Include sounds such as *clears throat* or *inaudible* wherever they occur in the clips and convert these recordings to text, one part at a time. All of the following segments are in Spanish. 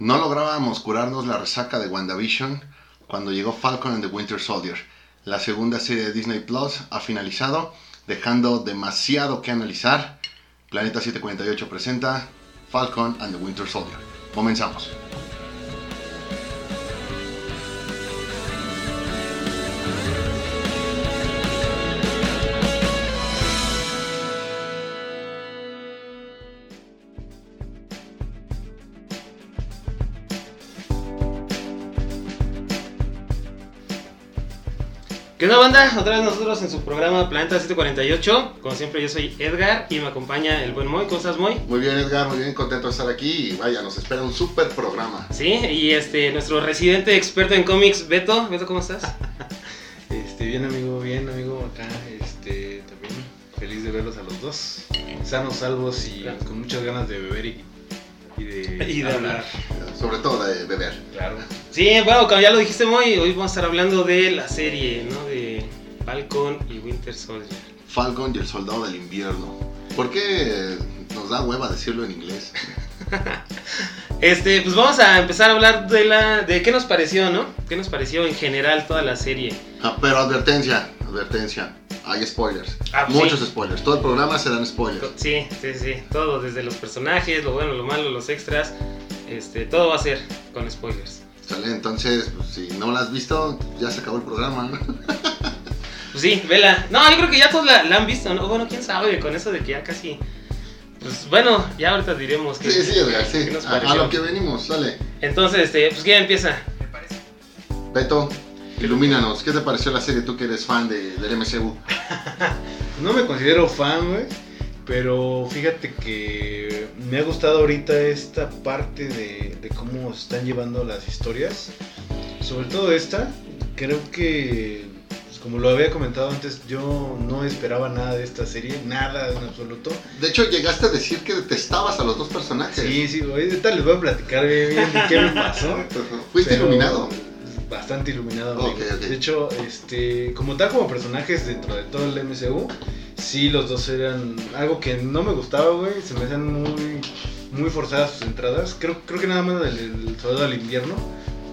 No lográbamos curarnos la resaca de WandaVision cuando llegó Falcon and the Winter Soldier. La segunda serie de Disney Plus ha finalizado, dejando demasiado que analizar. Planeta 748 presenta Falcon and the Winter Soldier. Comenzamos. Onda banda? Otra vez nosotros en su programa Planeta 748. Como siempre yo soy Edgar y me acompaña el buen Moy. ¿Cómo estás Moy? Muy bien Edgar, muy bien, contento de estar aquí y vaya, nos espera un súper programa. Sí, y este, nuestro residente experto en cómics, Beto. Beto, ¿cómo estás? *laughs* Este, bien amigo, bien amigo, acá, este, también feliz de verlos a los dos, sanos, salvos y Claro. con muchas ganas de beber y, y de, *laughs* Y de hablar. Sobre todo de beber. Claro. Sí, bueno, como ya lo dijiste Moy, hoy vamos a estar hablando de la serie, ¿no? De Falcon y Winter Soldier. Falcon y el Soldado del Invierno. ¿Por qué nos da hueva decirlo en inglés? *laughs* Este, pues vamos a empezar a hablar de la, de qué nos pareció, ¿no? ¿Qué nos pareció en general toda la serie? Ah, pero advertencia, advertencia. Hay spoilers. Ah, pues Muchos sí. spoilers. Todo el programa serán spoilers. Sí, sí, sí, todo, desde los personajes, lo bueno, lo malo, los extras, este, todo va a ser con spoilers. ¿Sale? Entonces, pues, si no la has visto, ya se acabó el programa, ¿no? *laughs* Pues sí, vela. No, yo creo que ya todos la, la han visto, ¿no? Bueno, quién sabe, con eso de que ya casi... Pues bueno, ya ahorita diremos que... Sí, sí, Edgar, sí. ¿Qué nos A, a lo que venimos, sale. Entonces, este, pues ¿quién empieza? Beto, ilumínanos. ¿Qué te pareció la serie tú que eres fan de, del MCU? *laughs* No me considero fan, güey, pero fíjate que me ha gustado ahorita esta parte de, de cómo se están llevando las historias, sobre todo esta, creo que, como lo había comentado antes, yo no esperaba nada de esta serie, nada en absoluto. De hecho, llegaste a decir que detestabas a los dos personajes. Sí, sí, ahorita les voy a platicar bien, qué me pasó. *laughs* Fuiste Pero iluminado. Bastante iluminado. Ok, amigo. ok. De hecho, este, como tal como personajes dentro de todo el MCU, sí los dos eran algo que no me gustaba, güey. Se me hacían muy, muy forzadas sus entradas. Creo, creo que nada más el, el Soldado del Invierno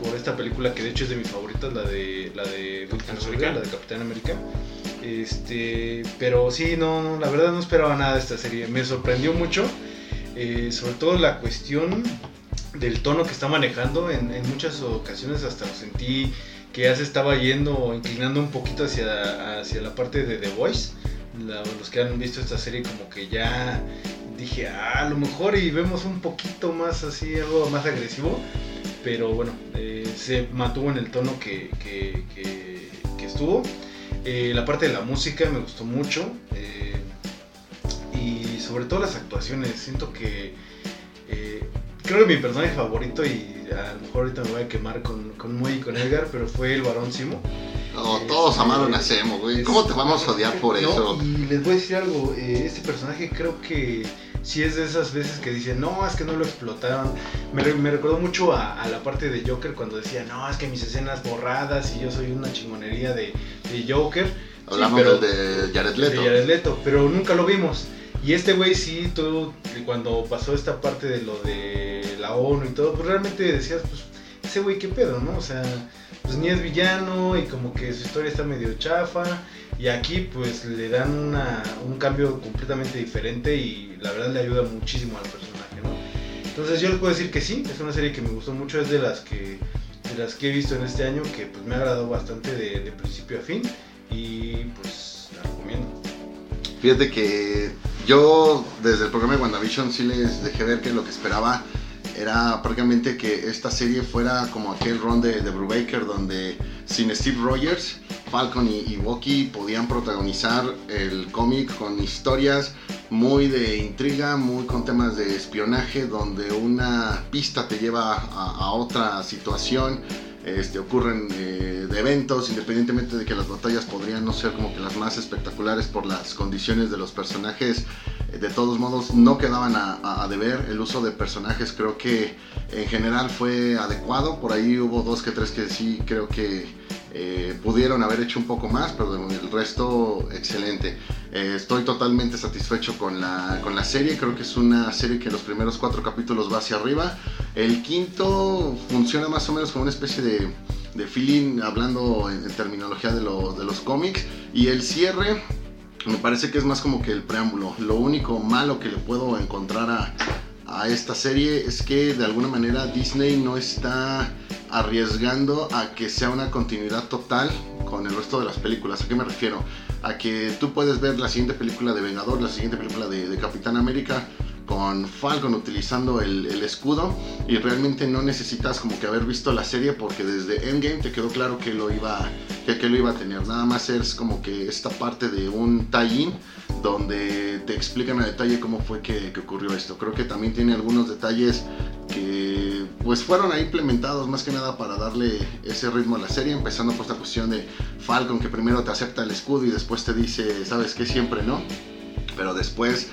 por esta película que de hecho es de mis favoritas, la de la de Soldier, América. la de Capitán América. Este, pero sí, no, no, la verdad no esperaba nada de esta serie. Me sorprendió mucho, eh, sobre todo la cuestión del tono que está manejando. En, en muchas ocasiones hasta lo sentí que ya se estaba yendo inclinando un poquito hacia, hacia la parte de The Voice. La- los que han visto esta serie como que ya dije, ah, a lo mejor y vemos un poquito más así, algo más agresivo. Pero bueno, eh, se mantuvo en el tono que, que- que- que estuvo. Eh, la parte de la música me gustó mucho. eh, y sobre todo las actuaciones. Siento que creo que mi personaje favorito, y a lo mejor ahorita me voy a quemar con, con Moy y con Edgar, pero fue el varón Simo. No, todos Este, amaron a Semo, güey. ¿Cómo te vamos a odiar por No, eso? Y les voy a decir algo, este personaje creo que sí es de esas veces que dicen, no, es que no lo explotaron. Me, me recordó mucho a, a la parte de Joker cuando decía, no, es que mis escenas borradas y yo soy una chingonería de, de Joker. Sí, Hablamos pero- de Jared Leto. de Jared Leto, pero nunca lo vimos. Y este güey sí, tú, cuando pasó esta parte de lo de la ONU y todo, pues realmente decías, pues, ese güey qué pedo, ¿no? O sea, pues ni es villano y como que su historia está medio chafa. Y aquí pues le dan un cambio completamente diferente y la verdad le ayuda muchísimo al personaje, ¿no? Entonces yo les puedo decir que sí, es una serie que me gustó mucho, es de las que, de las que he visto en este año, que pues me ha agradado bastante de, principio a fin y pues la recomiendo. Fíjate que yo desde el programa de WandaVision sí les dejé ver que lo que esperaba era prácticamente que esta serie fuera como aquel run de, de Brubaker donde sin Steve Rogers, Falcon y, y podían protagonizar el cómic con historias muy de intriga, muy con temas de espionaje, donde una pista te lleva a, otra situación. Este, ocurren eh, de eventos, independientemente de que las batallas podrían no ser como que las más espectaculares por las condiciones de los personajes, eh, de todos modos no quedaban a- a deber. El uso de personajes creo que en general fue adecuado, por ahí hubo dos que tres que sí creo que eh, pudieron haber hecho un poco más, pero el resto excelente. Eh, estoy totalmente satisfecho con la, con la serie, creo que es una serie que los primeros cuatro capítulos va hacia arriba. El quinto funciona más o menos como una especie de, de feeling, hablando en, terminología de, de los cómics. Y el cierre me parece que es más como que el preámbulo. Lo único malo que le puedo encontrar a, a esta serie es que de alguna manera Disney no está arriesgando a que sea una continuidad total con el resto de las películas. ¿A qué me refiero? A que tú puedes ver la siguiente película de Vengador, la siguiente película de, Capitán América con Falcon utilizando el, escudo y realmente no necesitas como que haber visto la serie porque desde Endgame te quedó claro que lo iba, que lo iba a tener. Nada más es como que esta parte de un tie-in donde te explican a detalle cómo fue que, ocurrió esto. Creo que también tiene algunos detalles que pues fueron ahí implementados más que nada para darle ese ritmo a la serie, empezando por esta cuestión de Falcon que primero te acepta el escudo y después te dice, sabes que siempre no, pero después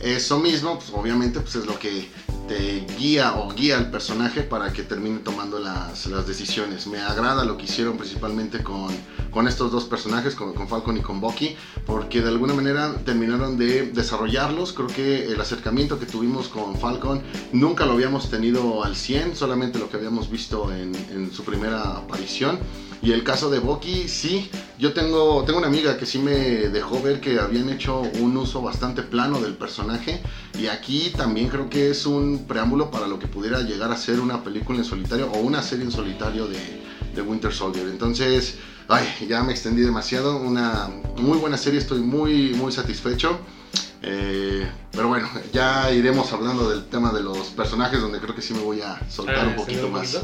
eso mismo, pues obviamente pues es lo que te guía o guía al personaje para que termine tomando las, las decisiones. Me agrada lo que hicieron principalmente con, con estos dos personajes, con, con, Falcon y con Bucky, porque de alguna manera terminaron de desarrollarlos. Creo que el acercamiento que tuvimos con Falcon nunca lo habíamos tenido al 100, solamente lo que habíamos visto en, en su primera aparición. Y el caso de Bucky, sí, yo tengo, tengo una amiga que sí me dejó ver que habían hecho un uso bastante plano del personaje y aquí también creo que es un preámbulo para lo que pudiera llegar a ser una película en solitario o una serie en solitario de, de Winter Soldier. Entonces, ay, ya me extendí demasiado, una muy buena serie, estoy muy, muy satisfecho. Eh, pero bueno, ya iremos hablando del tema de los personajes, donde creo que sí me voy a soltar ah, un poquito más.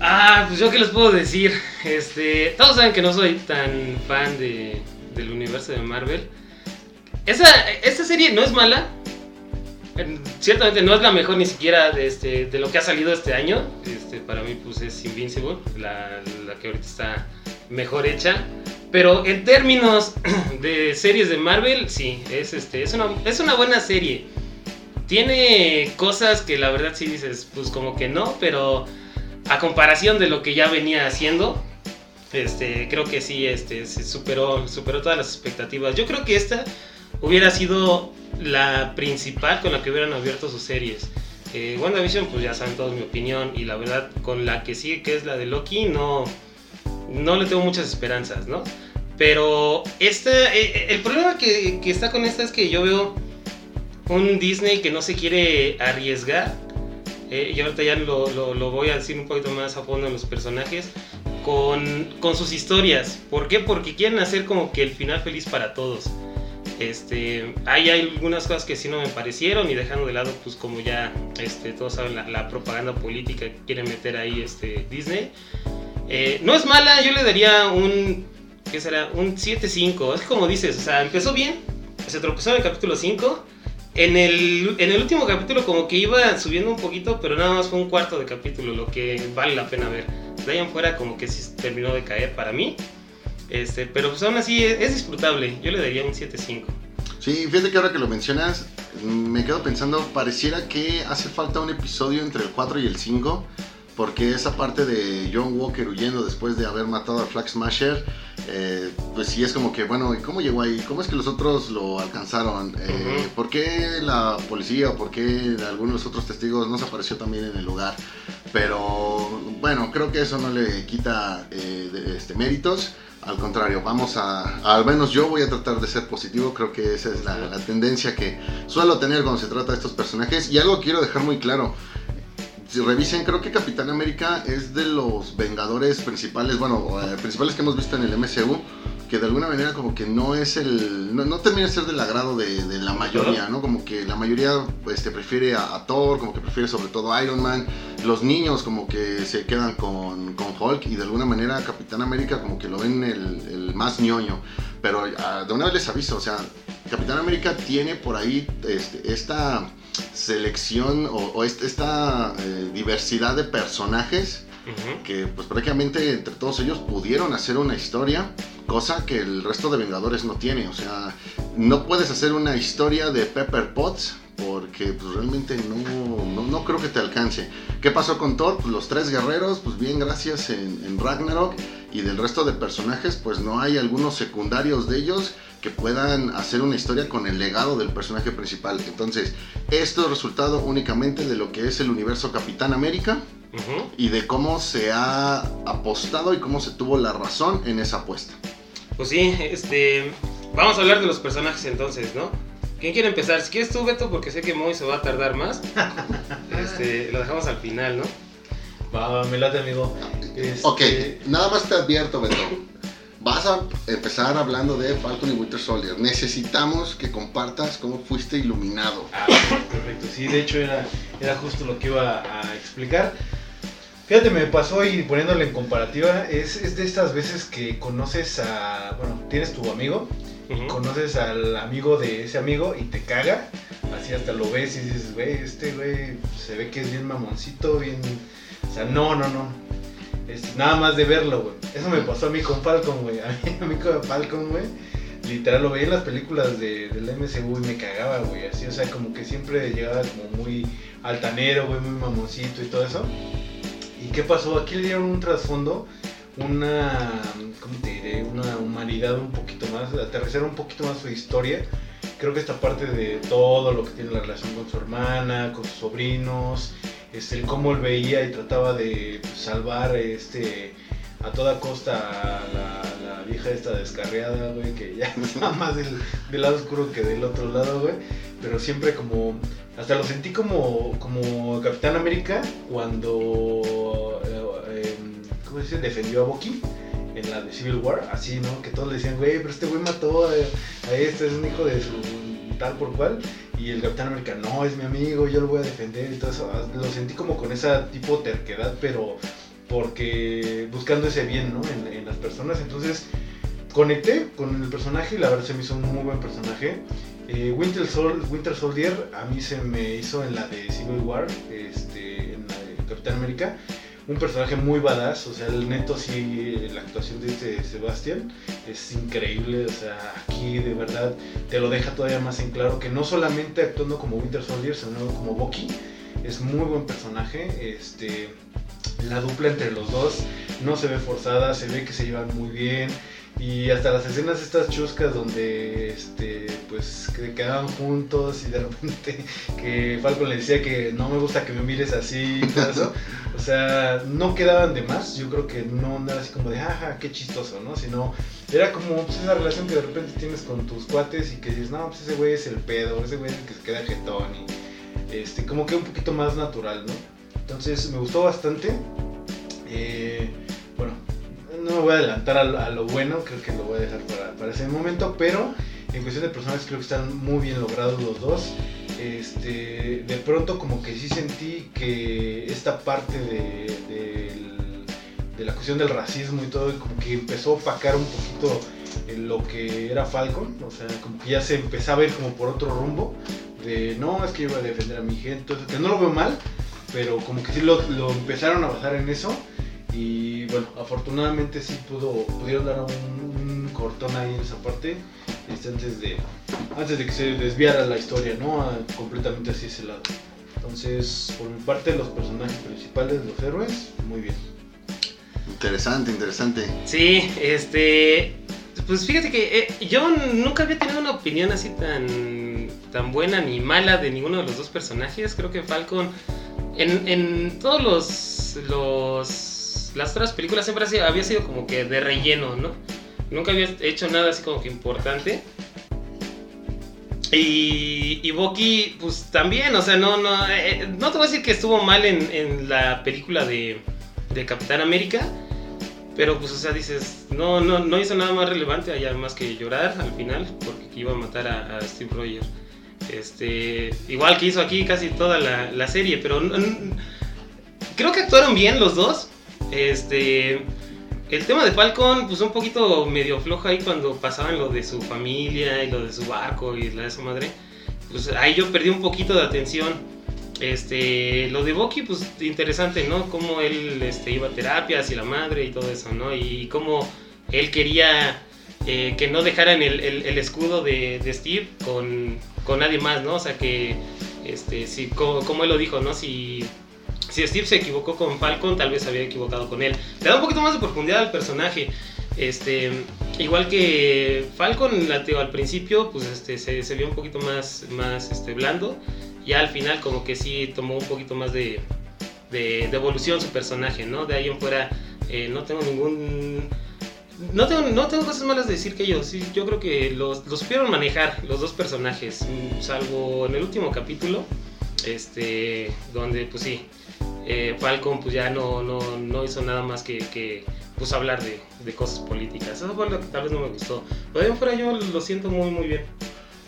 Ah, pues yo qué les puedo decir. Este, todos saben que no soy tan fan de, del universo de Marvel. Esa, esta serie no es mala. Ciertamente no es la mejor ni siquiera de, este, de lo que ha salido este año. Este, para mí pues es Invincible, la, la que ahorita está mejor hecha. Pero en términos *clears throat* de series de Marvel, sí, es, este, es, una, es una buena serie. Tiene cosas que la verdad sí dices, pues como que no, pero a comparación de lo que ya venía haciendo, este, creo que sí, este, se superó, superó todas las expectativas. Yo creo que esta hubiera sido la principal con la que hubieran abierto sus series. Eh, WandaVision, pues ya saben todos mi opinión, y la verdad, con la que sigue, que es la de Loki, no, no le tengo muchas esperanzas, ¿no? Pero esta, eh, eh, el problema que, que está con esta es que yo veo un Disney que no se quiere arriesgar eh, y ahorita ya lo, lo, voy a decir un poquito más a fondo en los personajes, con, con, sus historias. ¿Por qué? Porque quieren hacer como que el final feliz para todos. Este, hay, algunas cosas que sí no me parecieron y dejando de lado, pues como ya este, todos saben, la, propaganda política que quiere meter ahí este, Disney. Eh, no es mala, yo le daría un, ¿qué será? Un 7-5. Es como dices, o sea, empezó bien, se tropezó en el capítulo 5 en el, en el último capítulo como que iba subiendo un poquito, pero nada más fue un cuarto de capítulo, lo que vale la pena ver. De ahí fuera como que sí terminó de caer para mí. Este, pero pues aún así es, disfrutable. Yo le daría un 7-5. Sí, fíjate que ahora que lo mencionas, me quedo pensando, pareciera que hace falta un episodio entre el 4 y el 5 porque esa parte de John Walker huyendo después de haber matado a Flag Smasher, eh, pues sí es como que, bueno, ¿y cómo llegó ahí? ¿Cómo es que los otros lo alcanzaron? Eh, ¿Por qué la policía o por qué algunos de otros testigos no se apareció también en el lugar? Pero bueno, creo que eso no le quita eh, este, méritos. Al contrario, vamos a, al menos yo voy a tratar de ser positivo, creo que esa es la, la tendencia que suelo tener cuando se trata de estos personajes. Y algo quiero dejar muy claro, si revisen, creo que Capitán América es de los Vengadores principales, bueno, eh, principales que hemos visto en el MCU, que de alguna manera como que no es el, no, termina de ser del agrado de, la mayoría, ¿no? Como que la mayoría pues, te prefiere a, Thor, como que prefiere sobre todo a Iron Man, los niños como que se quedan con, con Hulk y de alguna manera Capitán América como que lo ven el, el más ñoño, pero ah, de una vez les aviso, o sea, Capitán América tiene por ahí este, esta selección o, esta eh, diversidad de personajes que pues prácticamente entre todos ellos pudieron hacer una historia, cosa que el resto de Vengadores no tiene. O sea, no puedes hacer una historia de Pepper Potts porque pues, realmente no, no, creo que te alcance. ¿Qué pasó con Thor? Pues los tres guerreros, pues bien gracias en, en Ragnarok y del resto de personajes, pues no hay algunos secundarios de ellos que puedan hacer una historia con el legado del personaje principal. Entonces, esto es resultado únicamente de lo que es el universo Capitán América y de cómo se ha apostado y cómo se tuvo la razón en esa apuesta. Pues sí, este. Vamos a hablar de los personajes entonces, ¿no? ¿Quién quiere empezar? Si quieres tú, Beto, porque sé que Moy se va a tardar más. *laughs* Este, lo dejamos al final, ¿no? Va, va, me late, amigo. Este, Ok, nada más te advierto, Beto. Vas a empezar hablando de Falcon y Winter Soldier. Necesitamos que compartas cómo fuiste iluminado. Ah, perfecto. Sí, de hecho era, era justo lo que iba a explicar. Fíjate, me pasó y poniéndole en comparativa, es, es de estas veces que conoces a, bueno, tienes tu amigo, Ujú. conoces al amigo de ese amigo y te caga, así hasta lo ves y dices, güey, este güey se ve que es bien mamoncito, bien, o sea, no, no, no, es nada más de verlo, güey. Eso me pasó a mí con Falcon, güey, *laughs* a mí, con Falcon, güey. Literal, lo veía en las películas de, del MCU y me cagaba, güey, así, o sea, como que siempre llegaba como muy altanero, güey, muy mamoncito y todo eso. ¿Y qué pasó? Aquí le dieron un trasfondo, una, ¿cómo te diré? Una humanidad un poquito más, aterrizar un poquito más su historia. Creo que esta parte de todo lo que tiene la relación con su hermana, con sus sobrinos, este, el cómo él veía y trataba de pues, salvar este, a toda costa a la, la vieja esta descarriada, güey, que ya *laughs* está más del, del lado oscuro que del otro lado, güey. Pero siempre como hasta lo sentí como, como Capitán América cuando eh, em, ¿cómo se dice? defendió a Bucky en la de Civil War, así, ¿no? Que todos le decían, güey, pero este güey mató a, a este, es un hijo de su tal por cual. Y el Capitán América, no, es mi amigo, yo lo voy a defender y. Ah, Lo sentí como con esa tipo terquedad, pero porque buscando ese bien, ¿no? En, en las personas. Entonces, conecté con el personaje y la verdad se me hizo un muy buen personaje. Eh, Winter, Sol- Winter Soldier a mí se me hizo en la de Civil War, este, en la de Capitán América, un personaje muy badass, o sea, el neto sí, la actuación de este Sebastián es increíble, o sea, aquí de verdad te lo deja todavía más en claro que no solamente actuando como Winter Soldier, sino como Bucky, es muy buen personaje, este, la dupla entre los dos no se ve forzada, se ve que se llevan muy bien, y hasta las escenas estas chuscas donde este pues que quedaban juntos y de repente *laughs* que Falcon le decía que no me gusta que me mires así y todo eso. O sea, no quedaban de más. Yo creo que no era así como de jaja, qué chistoso, ¿no? Sino era como pues, una relación que de repente tienes con tus cuates y que dices, no, pues ese güey es el pedo, ese güey es el que se queda jetón y este, como que un poquito más natural, ¿no? Entonces me gustó bastante. Eh, no me voy a adelantar a, lo- bueno, creo que lo voy a dejar para, ese momento, pero en cuestión de personajes creo que están muy bien logrados los dos. Este, de pronto como que sí sentí que esta parte de, de la cuestión del racismo y todo, como que empezó a opacar un poquito en lo que era Falcon, o sea, como que ya se empezaba a ir como por otro rumbo, de no, es que voy a defender a mi gente, entonces, que no lo veo mal, pero como que sí lo, lo empezaron a basar en eso y bueno, afortunadamente sí pudo, pudieron dar un, un cortón ahí en esa parte este, antes, de, antes de que se desviara la historia, ¿no? A- completamente hacia ese lado. Entonces, por mi parte, los personajes principales, los héroes, muy bien. Interesante, interesante. Sí, este. Pues fíjate que eh, yo nunca había tenido una opinión así tan, tan buena ni mala de ninguno de los dos personajes. Creo que Falcon, en, en todos los, los. Las otras películas siempre había sido como que de relleno, ¿no? Nunca había hecho nada así como que importante. Y, y Bucky, pues también, o sea, no, no, eh, no te voy a decir que estuvo mal en, la película de, de Capitán América, pero pues, o sea, dices, no, no, no hizo nada más relevante allá más que llorar al final, porque iba a matar a, Steve Rogers. Este, igual que hizo aquí casi toda la, la serie, pero creo que actuaron bien los dos. Este, el tema de Falcon, pues un poquito medio flojo ahí cuando pasaban lo de su familia y lo de su barco y la de su madre. Pues ahí yo perdí un poquito de atención. Este, lo de Bucky, pues interesante, ¿no? Cómo él este, iba a terapias y la madre y todo eso, ¿no? Y cómo él quería eh, que no dejaran el, el- escudo de, de Steve con, con nadie más, ¿no? O sea que, este, si, como, como él lo dijo, ¿no? Si, si Steve se equivocó con Falcon, tal vez se había equivocado con él. Le da un poquito más de profundidad al personaje. Este, igual que Falcon, al principio, pues este, se, se vio un poquito más, más este, blando. Ya al final, como que sí tomó un poquito más de, de, de evolución su personaje, ¿no? De ahí en fuera, eh, no tengo ningún. No tengo, no tengo cosas malas de decir que ellos. Sí, yo creo que los, los supieron manejar, los dos personajes. mm, Salvo en el último capítulo, este, donde, pues sí, eh, Falcon pues ya no, no, no hizo nada más que, que pues hablar de, de cosas políticas. Eso fue lo que tal vez no me gustó. Pero de fuera yo lo siento muy, muy bien.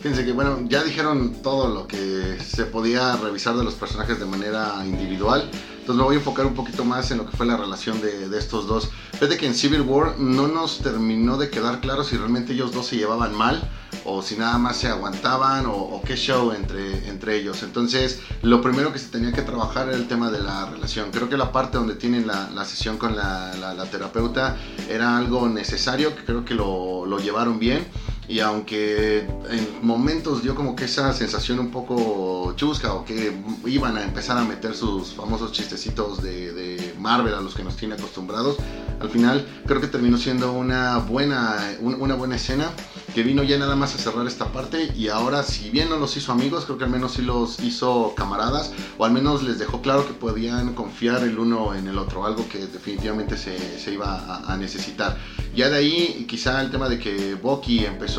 Fíjense que, bueno, ya dijeron todo lo que se podía revisar de los personajes de manera individual. Entonces me voy a enfocar un poquito más en lo que fue la relación de, de estos dos. Fíjate que en Civil War no nos terminó de quedar claro si realmente ellos dos se llevaban mal o si nada más se aguantaban o, o qué show entre, entre ellos. Entonces lo primero que se tenía que trabajar era el tema de la relación. Creo que la parte donde tienen la, la sesión con la, la- la terapeuta era algo necesario, que creo que lo, lo llevaron bien. Y aunque en momentos dio como que esa sensación un poco chusca o que iban a empezar a meter sus famosos chistecitos de, de Marvel a los que nos tiene acostumbrados, al final creo que terminó siendo una buena, un- una buena escena que vino ya nada más a cerrar esta parte y ahora si bien no los hizo amigos, creo que al menos sí los hizo camaradas o al menos les dejó claro que podían confiar el uno en el otro, algo que definitivamente se, se iba a- a necesitar. Ya de ahí, quizá el tema de que Bucky empezó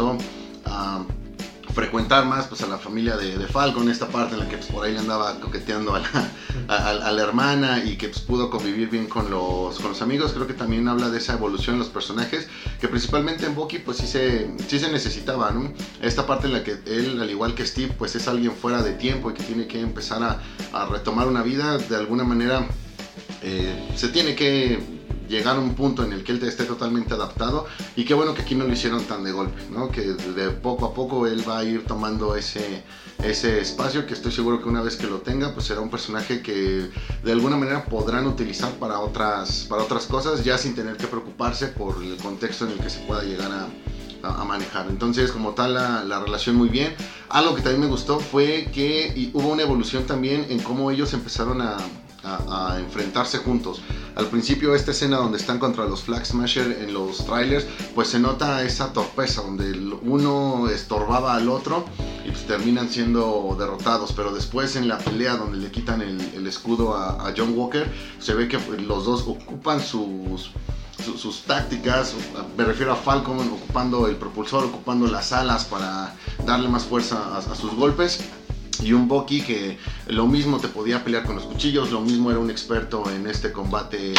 a frecuentar más pues, a la familia de, Falcon, esta parte en la que pues, por ahí le andaba coqueteando a la, hermana y que pues, pudo convivir bien con los, con los amigos, creo que también habla de esa evolución en los personajes, que principalmente en Bucky pues sí se, sí se necesitaba. Esta parte en la que él, al igual que Steve, pues es alguien fuera de tiempo y que tiene que empezar a, a retomar una vida, de alguna manera eh, se tiene que llegar a un punto en el que él esté totalmente adaptado y qué bueno que aquí no lo hicieron tan de golpe, ¿no? que de poco a poco él va a ir tomando ese, ese espacio que estoy seguro que una vez que lo tenga pues será un personaje que de alguna manera podrán utilizar para otras, para otras cosas ya sin tener que preocuparse por el contexto en el que se pueda llegar a, a- manejar. Entonces, como tal, la, la relación muy bien. Algo que también me gustó fue que hubo una evolución también en cómo ellos empezaron a, a- enfrentarse juntos. Al principio, esta escena donde están contra los Flag Smasher en los trailers, pues se nota esa torpeza, donde uno estorbaba al otro y pues terminan siendo derrotados. Pero después, en la pelea donde le quitan el, escudo a, John Walker, se ve que pues, los dos ocupan sus su- sus tácticas, me refiero a Falcon ocupando el propulsor, ocupando las alas para darle más fuerza a sus golpes. Y un Bucky que lo mismo te podía pelear con los cuchillos, lo mismo era un experto en este combate,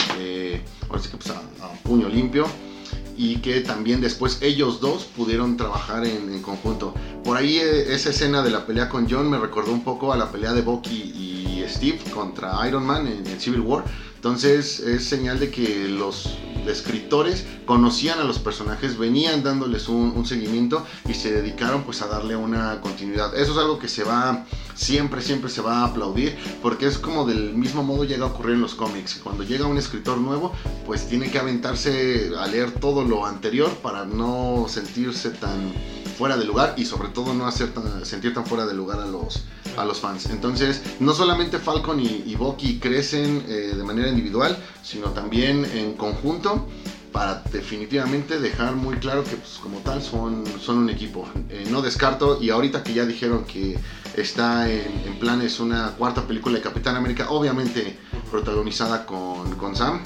pues, a, puño limpio. Y que también después ellos dos pudieron trabajar en, conjunto. Por ahí eh, esa escena de la pelea con John me recordó un poco a la pelea de Bucky y Steve contra Iron Man en Civil War. Entonces es señal de que los escritores conocían a los personajes, venían dándoles un, seguimiento y se dedicaron pues a darle una continuidad. Eso es algo que se va, siempre, siempre se va a aplaudir porque es como del mismo modo llega a ocurrir en los cómics. Cuando llega un escritor nuevo pues tiene que aventarse a leer todo lo anterior para no sentirse tan fuera de lugar y sobre todo no hacer tan- sentir tan fuera de lugar a los, a los fans. Entonces, no solamente Falcon y, y crecen eh, de manera individual, sino también en conjunto para definitivamente dejar muy claro que pues, como tal son, son un equipo. Eh, no descarto, y ahorita que ya dijeron que está en, en planes una cuarta película de Capitán América, obviamente protagonizada con, con Sam,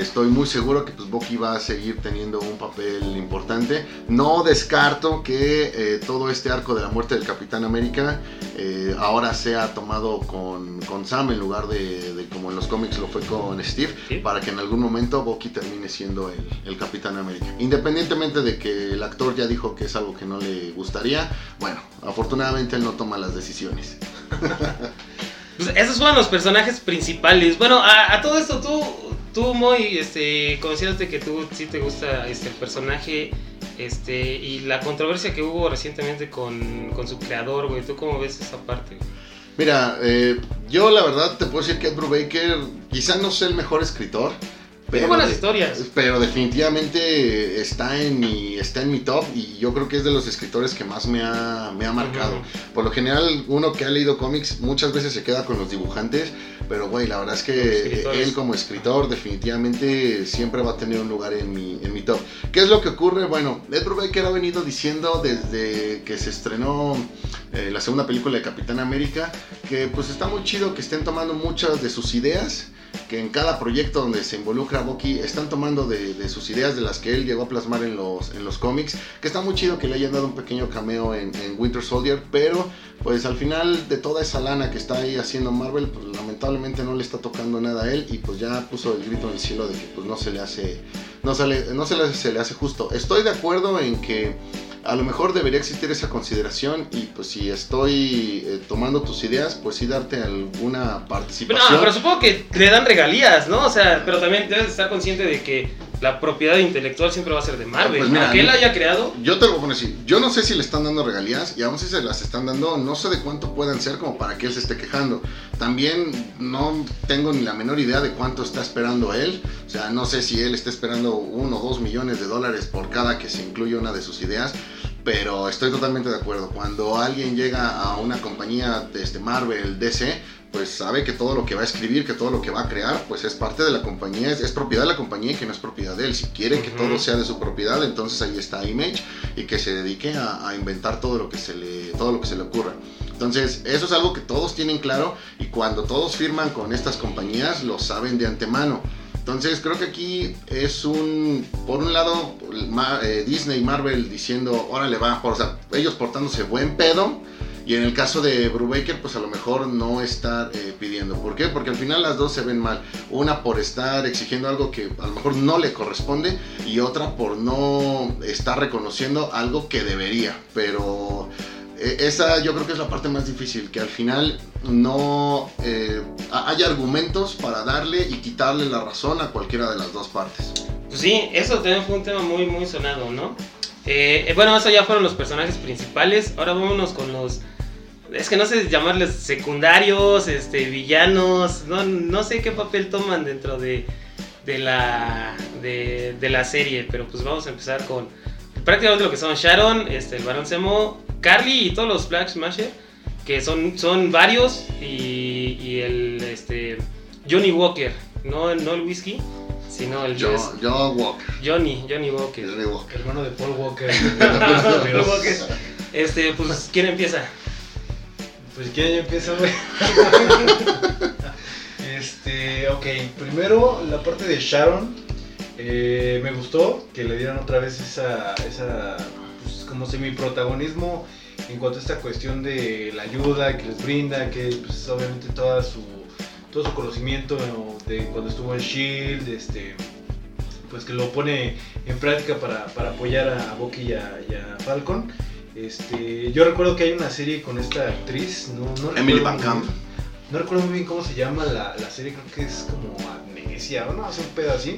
Estoy muy seguro que pues, Bucky va a seguir teniendo un papel importante. No descarto que eh, todo este arco de la muerte del Capitán América eh, ahora sea tomado con, con Sam en lugar de, de como en los cómics lo fue con Steve, Sí. para que en algún momento Bucky termine siendo el, el Capitán América. Independientemente de que el actor ya dijo que es algo que no le gustaría, bueno, afortunadamente él no toma las decisiones. *laughs* Pues esos fueron los personajes principales. Bueno, a, a todo esto, tú, tú muy, este, consideraste que tú sí te gusta este, el personaje, este, y la controversia que hubo recientemente con, con su creador, güey. ¿Tú cómo ves esa parte? Mira, eh, yo la verdad te puedo decir que Ed Brubaker quizá no sea el mejor escritor, Tiene buenas historias. Pero definitivamente está en mi, está en mi top y yo creo que es de los escritores que más me ha, me ha marcado. Por lo general, uno que ha leído cómics muchas veces se queda con los dibujantes, pero güey, la verdad es que él como escritor definitivamente siempre va a tener un lugar en mi, en mi top. ¿Qué es lo que ocurre? Bueno, Ed Brubaker ha venido diciendo desde que se estrenó eh, la segunda película de Capitán América que pues está muy chido que estén tomando muchas de sus ideas que en cada proyecto donde se involucra Bucky están tomando de, sus ideas de las que él llegó a plasmar en los, en los cómics, que está muy chido que le hayan dado un pequeño cameo en, Winter Soldier, pero pues al final de toda esa lana que está ahí haciendo Marvel, pues lamentablemente no le está tocando nada a él y pues ya puso el grito en el cielo de que pues no se le hace, no, sale, no se, le, se le hace justo. Estoy de acuerdo en que a lo mejor debería existir esa consideración y pues si estoy eh, tomando tus ideas, pues sí darte alguna participación. No, pero supongo que le dan regalías, ¿no? O sea, pero también debes estar consciente de que la propiedad intelectual siempre va a ser de Marvel. Pues mira, él haya creado. Yo te lo poner así. Yo no sé si le están dando regalías y aún si se las están dando, no sé de cuánto puedan ser como para que él se esté quejando. También no tengo ni la menor idea de cuánto está esperando él. O sea, no sé si él está esperando uno o dos millones de dólares por cada que se incluye una de sus ideas pero estoy totalmente de acuerdo. Cuando alguien llega a una compañía de este Marvel, DC, pues sabe que todo lo que va a escribir, que todo lo que va a crear, pues es parte de la compañía, es, propiedad de la compañía y que no es propiedad de él. Si quiere que todo sea de su propiedad, entonces ahí está Image y que se dedique a, inventar todo lo que se le, todo lo que se le ocurra. Entonces, eso es algo que todos tienen claro y cuando todos firman con estas compañías, lo saben de antemano. Entonces creo que aquí es un, por un lado, eh, Disney y Marvel diciendo, órale va, o sea, ellos portándose buen pedo. Y en el caso de Brubaker, pues a lo mejor no estar eh, pidiendo. ¿Por qué? Porque al final las dos se ven mal. Una por estar exigiendo algo que a lo mejor no le corresponde y otra por no estar reconociendo algo que debería. Pero eh, esa yo creo que es la parte más difícil, que al final no eh, haya argumentos para darle y quitarle la razón a cualquiera de las dos partes. Pues sí, eso también fue un tema muy, muy sonado, ¿no? Eh, bueno, eso ya fueron los personajes principales, ahora vámonos con los... Es que no sé llamarles secundarios, este, villanos, no, no sé qué papel toman dentro de, de, la, de, de la serie, pero pues vamos a empezar con prácticamente lo que son Sharon, este, el Barón Zemo, Carly y todos los Black Smasher, que son, son varios, y, y el este, Johnny Walker, no, no el whisky, sino el John, John Walker. Johnny, Johnny Walker. Johnny Walker. Hermano de *laughs* *laughs* Paul Walker. este, pues, ¿quién empieza? Pues, ¿quién empieza, güey? *laughs* este, ok, primero la parte de Sharon. Eh, me gustó que le dieran otra vez esa, esa como semi-protagonismo en cuanto a esta cuestión de la ayuda que les brinda, que pues, obviamente toda su, todo su conocimiento de cuando estuvo en Shield, este, pues que lo pone en práctica para, apoyar a, Bucky y a, Falcon. Este, yo recuerdo que hay una serie con esta actriz, no, no Emily Van Camp. No recuerdo muy bien cómo se llama la, la serie, creo que es como Amnesia, no, hace un pedo así.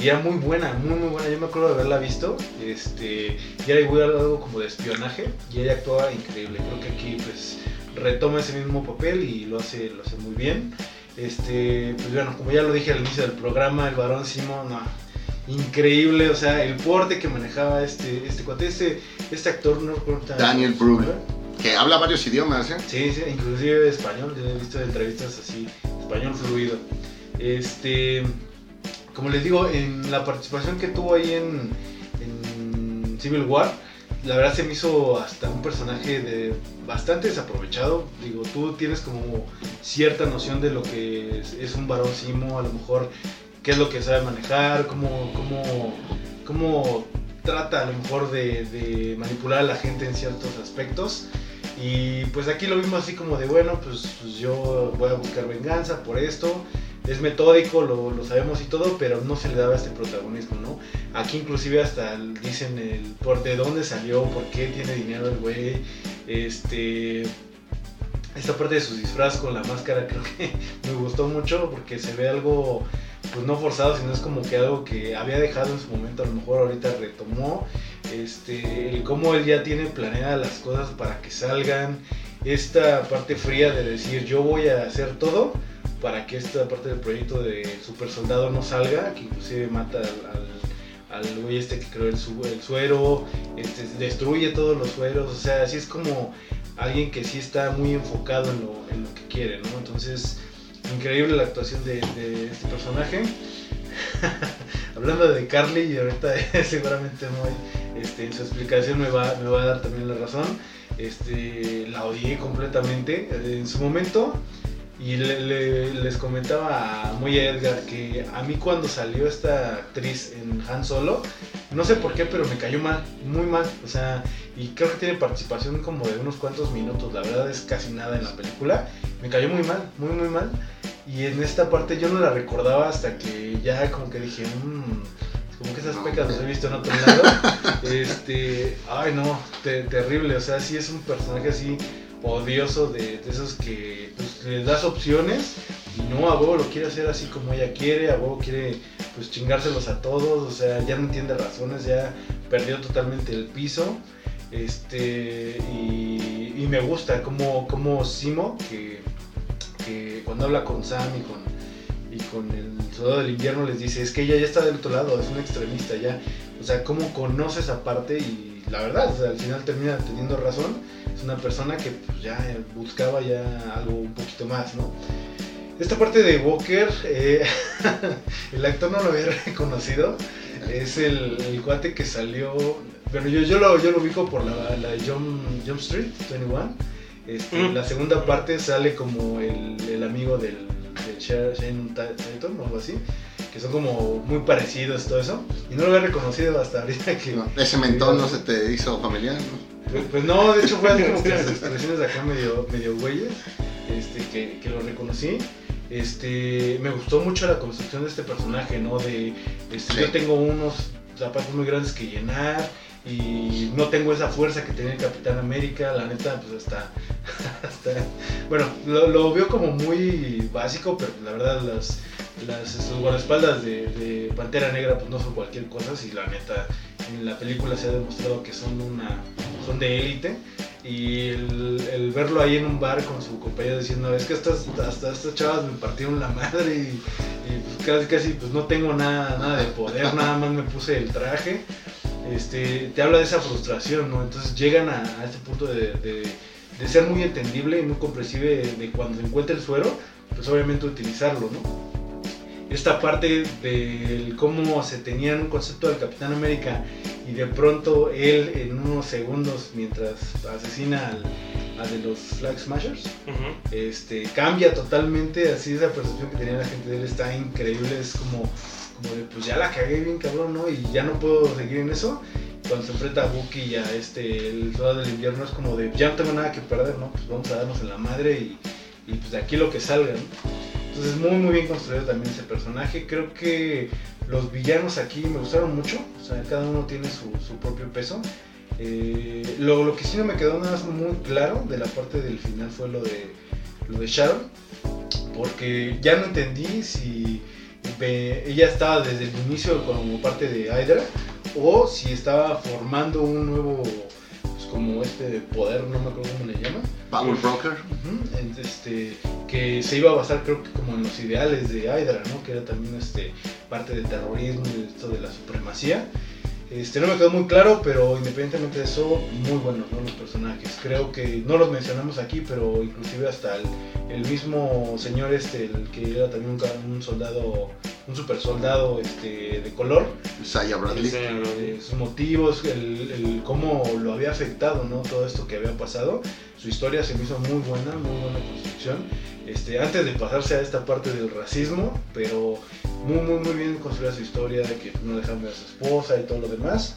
Y era muy buena, muy muy buena. Yo me acuerdo de haberla visto. Este, y era igual algo como de espionaje. Y ella actuaba increíble. Creo que aquí pues retoma ese mismo papel y lo hace, lo hace muy bien. Este, pues bueno, como ya lo dije al inicio del programa, el varón Simón, no, increíble, o sea, el porte que manejaba este, este cuate, este, este actor, no Daniel Brühl que habla varios idiomas, ¿eh? Sí, sí, inclusive español, yo he visto entrevistas así, español fluido. Este, como les digo, en la participación que tuvo ahí en, Civil War, la verdad se me hizo hasta un personaje de bastante desaprovechado. Digo, tú tienes como cierta noción de lo que es, un varón simo, a lo mejor qué es lo que sabe manejar, cómo, cómo, cómo trata a lo mejor de manipular a la gente en ciertos aspectos. Y pues aquí lo vimos así como de, bueno, pues, pues, yo voy a buscar venganza por esto. Es metódico, lo, lo, sabemos y todo, pero no se le daba este protagonismo, ¿no? Aquí inclusive hasta dicen el por de dónde salió, por qué tiene dinero el güey. Este, esta parte de su disfraz con la máscara creo que *laughs* me gustó mucho porque se ve algo pues no forzado, sino es como que algo que había dejado en su momento, a lo mejor ahorita retomó este, el cómo él ya tiene planeadas las cosas para que salgan, esta parte fría de decir yo voy a hacer todo para que esta parte del proyecto de super soldado no salga, que inclusive mata al, al, güey este que creó el, el suero, este, destruye todos los sueros, o sea, así es como alguien que sí está muy enfocado en lo, en lo que quiere, ¿no? Entonces, increíble la actuación de, este personaje. *laughs* Hablando de Carly, y ahorita *laughs* seguramente muy, este, en su explicación me va, me va a dar también la razón. Este, la odié completamente. En su momento, y les comentaba muy a Edgar que a mí cuando salió esta actriz en Han Solo, no sé por qué, pero me cayó mal, muy mal. O sea, y creo que tiene participación como de unos cuantos minutos, la verdad es casi nada en la película. Me cayó muy mal, muy, muy mal. Y en esta parte yo no la recordaba hasta que ya como que dije, mmm, como que esas pecas las he visto en otro lado. *laughs* este, ay no, terrible, o sea, sí es un personaje así odioso de, esos que pues, le das opciones y no, a huevo lo quiere hacer así como ella quiere, a huevo quiere pues chingárselos a todos, o sea, ya no entiende razones, ya perdió totalmente el piso. Este, y, me gusta como, como Simo, que, que cuando habla con Sam y con, y con el soldado del invierno les dice, es que ella ya está del otro lado, es un extremista ya. O sea, cómo conoce esa parte y la verdad, al final termina teniendo razón. Es una persona que pues, ya buscaba ya algo un poquito más, ¿no? Esta parte de Walker, eh, *laughs* el actor no lo había *laughs* reconocido. Es el, el, cuate que salió. Bueno, yo, yo, lo, yo lo ubico por la, la Jump, Jump Street 21. Este, mm. La segunda parte sale como el, el amigo del, del Shane Tatum o algo así, que son como muy parecidos todo eso. Y no lo había reconocido hasta ahorita que... ese mentón no se te hizo familiar, ¿no? Pues, pues, no, de hecho fue así como que las expresiones de acá medio, medio güeyes, este, que, que lo reconocí. Este, me gustó mucho la construcción de este personaje, ¿no? De, este, yo tengo unos zapatos muy grandes que llenar y no tengo esa fuerza que tenía el Capitán América, la neta, pues hasta, *laughs* bueno, lo, veo como muy básico, pero la verdad las, las guardaespaldas de, de, Pantera Negra pues no son cualquier cosa, si la neta en la película se ha demostrado que son una, son de élite y el, verlo ahí en un bar con su compañero diciendo es que estas, hasta estas chavas me partieron la madre y, pues casi casi pues no tengo nada, nada de poder, nada más me puse el traje este, te habla de esa frustración, ¿no? Entonces llegan a, este punto de, ser muy entendible y muy comprensible de, cuando encuentra el suero, pues obviamente utilizarlo, ¿no? Esta parte de cómo se tenían un concepto del Capitán América y de pronto él en unos segundos mientras asesina al, a de los Flag Smashers, este, cambia totalmente, así esa percepción que tenía la gente de él está increíble, es como como de pues ya la cagué bien cabrón, ¿no? Y ya no puedo seguir en eso. Cuando se enfrenta a Bucky y a este, el soldado del invierno es como de ya no tengo nada que perder, ¿no? Pues vamos a darnos en la madre y, y pues de aquí lo que salga, ¿no? Entonces muy muy bien construido también ese personaje. Creo que los villanos aquí me gustaron mucho. O sea, cada uno tiene su, su propio peso. Eh, lo, lo, que sí no me quedó nada más muy claro de la parte del final fue lo de, lo de Sharon. Porque ya no entendí si ella estaba desde el inicio como parte de Hydra o si estaba formando un nuevo pues como este poder, no me acuerdo cómo le llaman. Power Broker. este, que se iba a basar creo que como en los ideales de Hydra, ¿no? Que era también este, parte del terrorismo y esto de la supremacía. Este, no me quedó muy claro, pero independientemente de eso, muy buenos los personajes. Creo que no los mencionamos aquí, pero inclusive hasta el, mismo señor este, el que era también un, soldado, un super soldado este, de color. Saya Bradley. Eh, sus motivos, el, el, cómo lo había afectado, ¿no? Todo esto que había pasado. Su historia se me hizo muy buena, muy buena construcción. Este, antes de pasarse a esta parte del racismo, pero muy, muy, muy bien construida su historia, de que no dejan ver a su esposa y todo lo demás.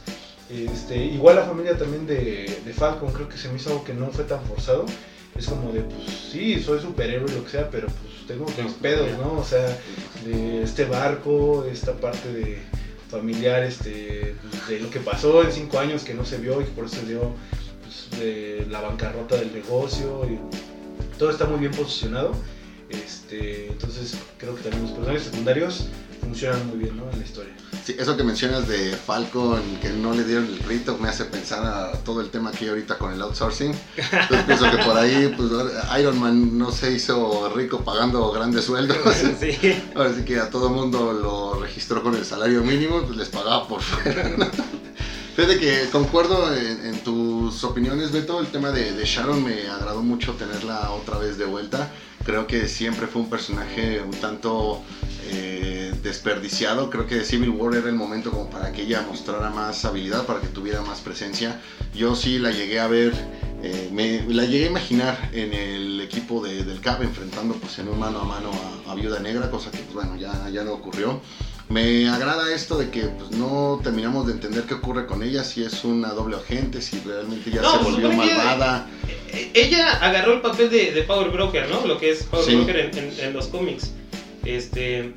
Este, igual la familia también de, de, Falcon, creo que se me hizo algo que no fue tan forzado. Es como de, pues sí, soy superhéroe y lo que sea, pero pues tengo mis pedos, ¿no? O sea, de este barco, esta parte de familiar, este, pues, de lo que pasó en cinco años que no se vio y que por eso se dio pues, de la bancarrota del negocio. Y todo está muy bien posicionado. Este, entonces creo que también los personajes secundarios funcionan muy bien ¿no? en la historia. Sí, eso que mencionas de Falcon, que no le dieron el crédito, me hace pensar a todo el tema que hay ahorita con el outsourcing. Entonces pienso que por ahí, pues Iron Man no se hizo rico pagando grandes sueldos. *laughs* Sí. Ahora sí que a todo mundo lo registró con el salario mínimo, pues les pagaba por fuera. Fíjate que concuerdo en, tus opiniones, Beto. El tema de, de, Sharon me agradó mucho tenerla otra vez de vuelta. Creo que siempre fue un personaje un tanto eh, desperdiciado. Creo que Civil War era el momento como para que ella mostrara más habilidad, para que tuviera más presencia. Yo sí la llegué a ver, eh, me, la llegué a imaginar en el equipo del CAP enfrentando pues en un mano a mano a, Viuda Negra, cosa que pues bueno, ya, ya no ocurrió. Me agrada esto de que pues, no terminamos de entender qué ocurre con ella, si es una doble agente, si realmente ya se pues, volvió malvada. Eh, ella, agarró el papel de, Power Broker, ¿no? Lo que es Power Broker en, los cómics. Este,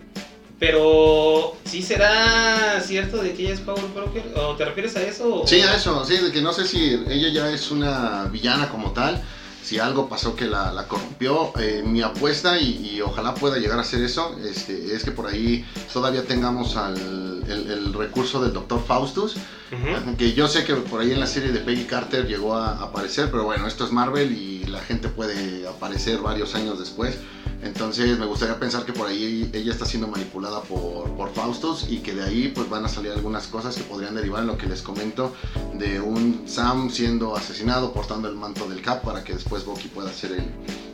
pero, ¿sí será cierto de que ella es Power Broker? ¿O te refieres a eso? Sí, a eso, sí, de que no sé si ella ya es una villana como tal si algo pasó que la, corrompió. Eh, mi apuesta, y, ojalá pueda llegar a ser eso, este, es que por ahí todavía tengamos al, el, recurso del Dr. Faustus, que yo sé que por ahí en la serie de Peggy Carter llegó a aparecer, pero bueno, esto es Marvel y la gente puede aparecer varios años después. Entonces me gustaría pensar que por ahí ella está siendo manipulada por, Faustus y que de ahí pues van a salir algunas cosas que podrían derivar en lo que les comento de un Sam siendo asesinado portando el manto del Cap para que después Bucky pueda ser el,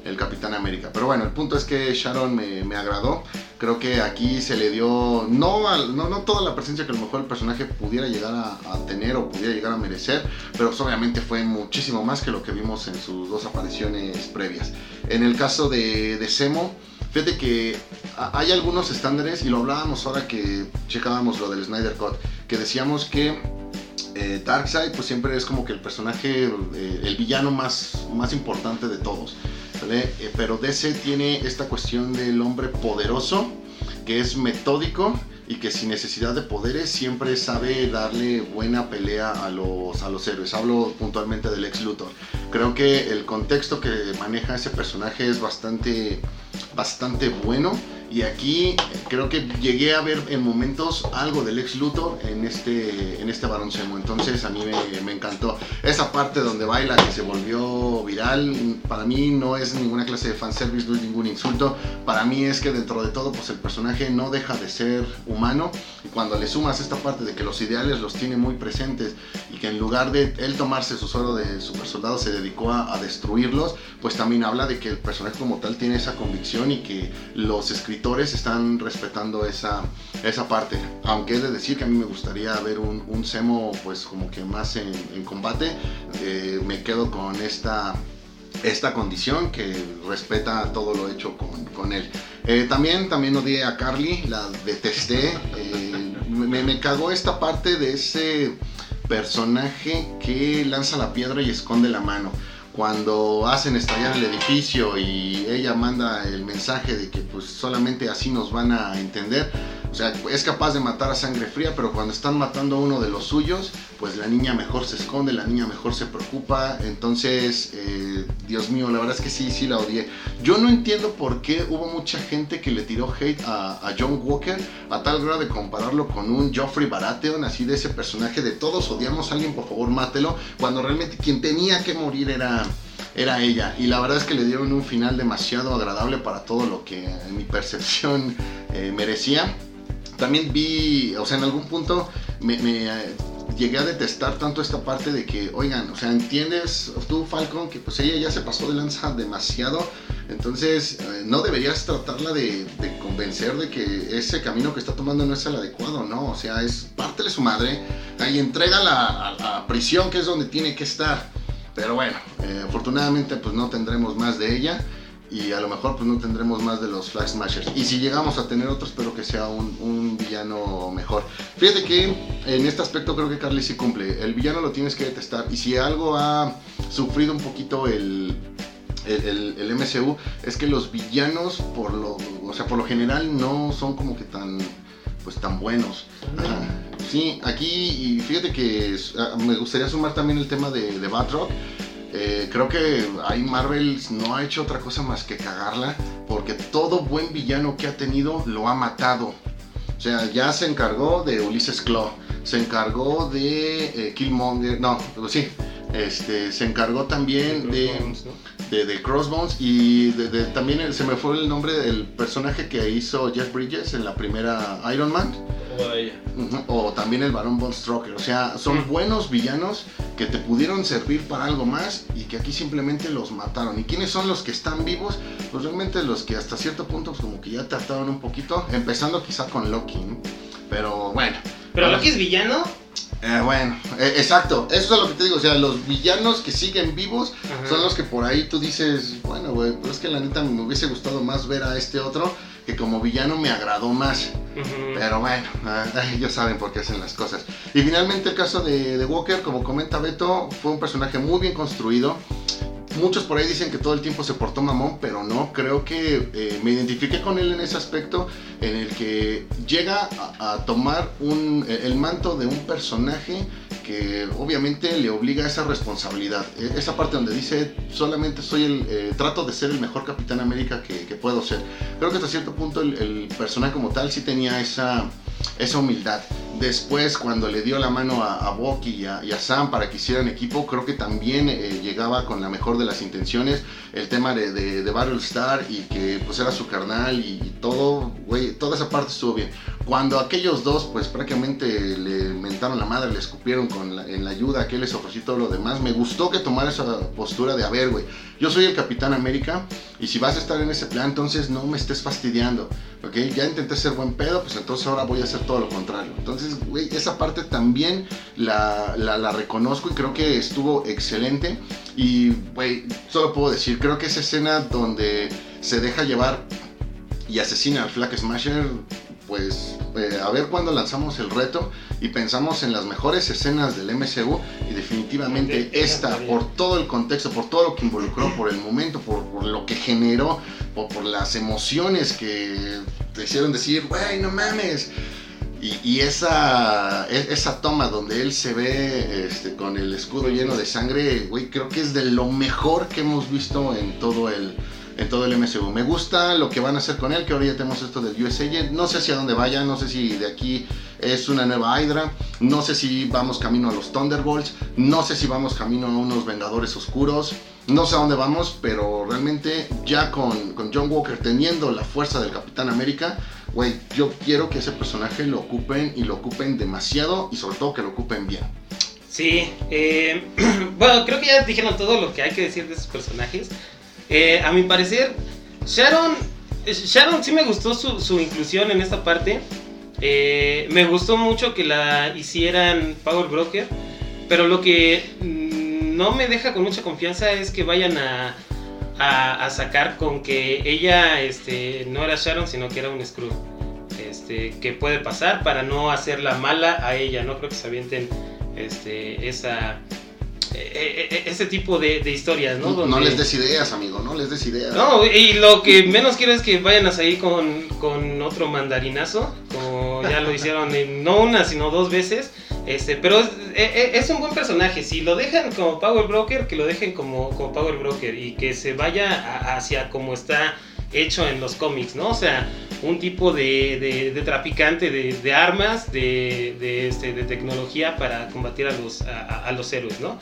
el Capitán América. Pero bueno, el punto es que Sharon me, me agradó. Creo que aquí se le dio no, no, no, toda la presencia que a lo mejor el personaje pudiera llegar a, tener o pudiera llegar a merecer, pero obviamente fue muchísimo más que lo que vimos en sus dos apariciones previas. En el caso de, de Semo, fíjate que hay algunos estándares, y lo hablábamos ahora que checábamos lo del Snyder Cut, que decíamos que eh, Darkseid pues siempre es como que el personaje, eh, el villano más, más importante de todos. Eh, pero DC tiene esta cuestión del hombre poderoso, que es metódico y que sin necesidad de poderes siempre sabe darle buena pelea a los, a los héroes. Hablo puntualmente del ex Luthor. Creo que el contexto que maneja ese personaje es bastante, bastante bueno y aquí creo que llegué a ver en momentos algo del ex Luthor en este, en este Barón Entonces a mí me, encantó. Esa parte donde baila que se volvió viral, para mí no es ninguna clase de fanservice, no es ningún insulto. Para mí es que dentro de todo, pues el personaje no deja de ser humano. Y cuando le sumas esta parte de que los ideales los tiene muy presentes y que en lugar de él tomarse su suero de super soldado se dedicó a, a destruirlos, pues también habla de que el personaje como tal tiene esa convicción y que los escritores están respetando esa, esa parte. Aunque he de decir que a mí me gustaría ver un, un Semo pues como que más en, combate. Eh, me quedo con esta, esta condición que respeta todo lo hecho con, con él. Eh, también, también odié a Carly, la detesté. Eh, me, me cagó esta parte de ese personaje que lanza la piedra y esconde la mano cuando hacen estallar el edificio y ella manda el mensaje de que pues solamente así nos van a entender, sea, es capaz de matar a sangre fría, pero cuando están matando a uno de los suyos, pues la niña mejor se esconde, la niña mejor se preocupa. Entonces, eh, Dios mío, la verdad es que sí, sí la odié. Yo no entiendo por qué hubo mucha gente que le tiró hate a, John Walker a tal grado de compararlo con un Joffrey Baratheon, así de ese personaje de todos odiamos a alguien, por favor mátelo, cuando realmente quien tenía que morir era era ella. Y la verdad es que le dieron un final demasiado agradable para todo lo que en mi percepción eh, merecía también vi, o sea, en algún punto me, eh, llegué a detestar tanto esta parte de que, oigan, o sea, entiendes tú, Falcon, que pues ella ya se pasó de lanza demasiado, entonces eh, no deberías tratarla de, convencer de que ese camino que está tomando no es el adecuado, no, o sea, es parte de su madre y entrega a la prisión que es donde tiene que estar. Pero bueno, eh, afortunadamente pues no tendremos más de ella y a lo mejor pues no tendremos más de los Flag Smashers. Y si llegamos a tener otro, espero que sea un, villano mejor. Fíjate que en este aspecto creo que Carly sí cumple. El villano lo tienes que detestar. Y si algo ha sufrido un poquito el, el, MCU, es que los villanos, por lo, o sea, por lo general, no son como que tan, pues, tan buenos. Sí, aquí, fíjate que ah, me gustaría sumar también el tema de, de eh, creo que ahí Marvel no ha hecho otra cosa más que cagarla, porque todo buen villano que ha tenido lo ha matado. O sea, ya se encargó de Ulises Claw, se encargó de eh, Killmonger, no, pues sí, este, se encargó también de, Crossbones, ¿no? de, de Crossbones y de, también se me fue el nombre del personaje que hizo Jeff Bridges en la primera Iron Man. O también el Barón Von Stroker. O sea, son Mm. buenos villanos que te pudieron servir para algo más y que aquí simplemente los mataron. ¿Y quiénes son los que están vivos? Pues realmente los que hasta cierto punto pues como que ya trataron un poquito. Empezando quizá con Loki. ¿no? Pero bueno. Pero Loki es villano. Eh, bueno, eh, exacto. Eso es lo que te digo. O sea, los villanos que siguen vivos Ajá. son los que por ahí tú dices, bueno, güey, pero es que la neta me hubiese gustado más ver a este otro que como villano me agradó más. Pero bueno, *laughs* ellos saben por qué hacen las cosas. Y finalmente el caso de, de Walker, como comenta Beto, fue un personaje muy bien construido. Muchos por ahí dicen que todo el tiempo se portó mamón, pero no, creo que eh, me identifiqué con él en ese aspecto en el que llega a, tomar eh, el manto de un personaje que obviamente le obliga a esa responsabilidad. E- Esa parte donde dice, solamente soy el, eh, trato de ser el mejor Capitán América que, que puedo ser. Creo que hasta cierto punto el, el personaje como tal sí tenía esa, esa humildad. Después, cuando le dio la mano a, a a, y a Sam para que hicieran equipo, creo que también eh, llegaba con la mejor de las intenciones. El tema de, de, de Battlestar y que pues era su carnal y, y todo, güey, toda esa parte estuvo bien. Cuando aquellos dos, pues prácticamente le mentaron la madre, le escupieron con la- en la ayuda que les ofreció todo lo demás, me gustó que tomara esa postura de, a ver, güey, yo soy el Capitán América y si vas a estar en ese plan, entonces no me estés fastidiando, ¿ok? Ya intenté ser buen pedo, pues entonces ahora voy a hacer todo lo contrario. Entonces, güey, esa parte también la, la, la reconozco y creo que estuvo excelente. Y, güey, solo puedo decir, creo que esa escena donde se deja llevar y asesina al Flag Smasher, pues eh, a ver cuándo lanzamos el reto y pensamos en las mejores escenas del MCU y definitivamente De- de- esta, por todo el contexto, por todo lo que involucró, por el momento, por, por lo que generó, por, por las emociones que te hicieron decir, güey, no mames. Y, y esa, e- esa toma donde él se ve este, con el escudo lleno de sangre, güey, creo que es de lo mejor que hemos visto en todo el, en todo el MCU. Me gusta lo que van a hacer con él, que ahora ya tenemos esto del US. No sé hacia dónde vaya, no sé si de aquí es una nueva Hydra, no sé si vamos camino a los Thunderbolts, no sé si vamos camino a unos Vengadores Oscuros. No sé a dónde vamos, pero realmente ya con, con John Walker teniendo la fuerza del Capitán América, güey, yo quiero que ese personaje lo ocupen y lo ocupen demasiado y sobre todo que lo ocupen bien. Sí, eh, *clears throat* bueno, creo que ya dijeron todo lo que hay que decir de esos personajes. Eh, a mi parecer, Sharon, Sharon sí me gustó su, su inclusión en esta parte. Eh, me gustó mucho que la hicieran Power Broker, pero lo que mm, no me deja con mucha confianza es que vayan a, a, sacar con que ella este, no era Sharon, sino que era un Screw. Este, que puede pasar para no hacerla mala a ella. No creo que se avienten este, esa, ese tipo de, de historias, ¿no? No, les des ideas, amigo, no les des ideas. no, y lo que menos quiero es que vayan a salir con, con otro mandarinazo, como ya lo hicieron en- no una, sino dos veces. Este, pero es, e- e- es un buen personaje. Si lo dejan como Power Broker, que lo dejen como, como Power Broker y que se vaya a- hacia como está hecho en los cómics, ¿no? O sea, un tipo de, de- de traficante de, de armas, de, este, de tecnología para combatir a los, a, a- los héroes, ¿no?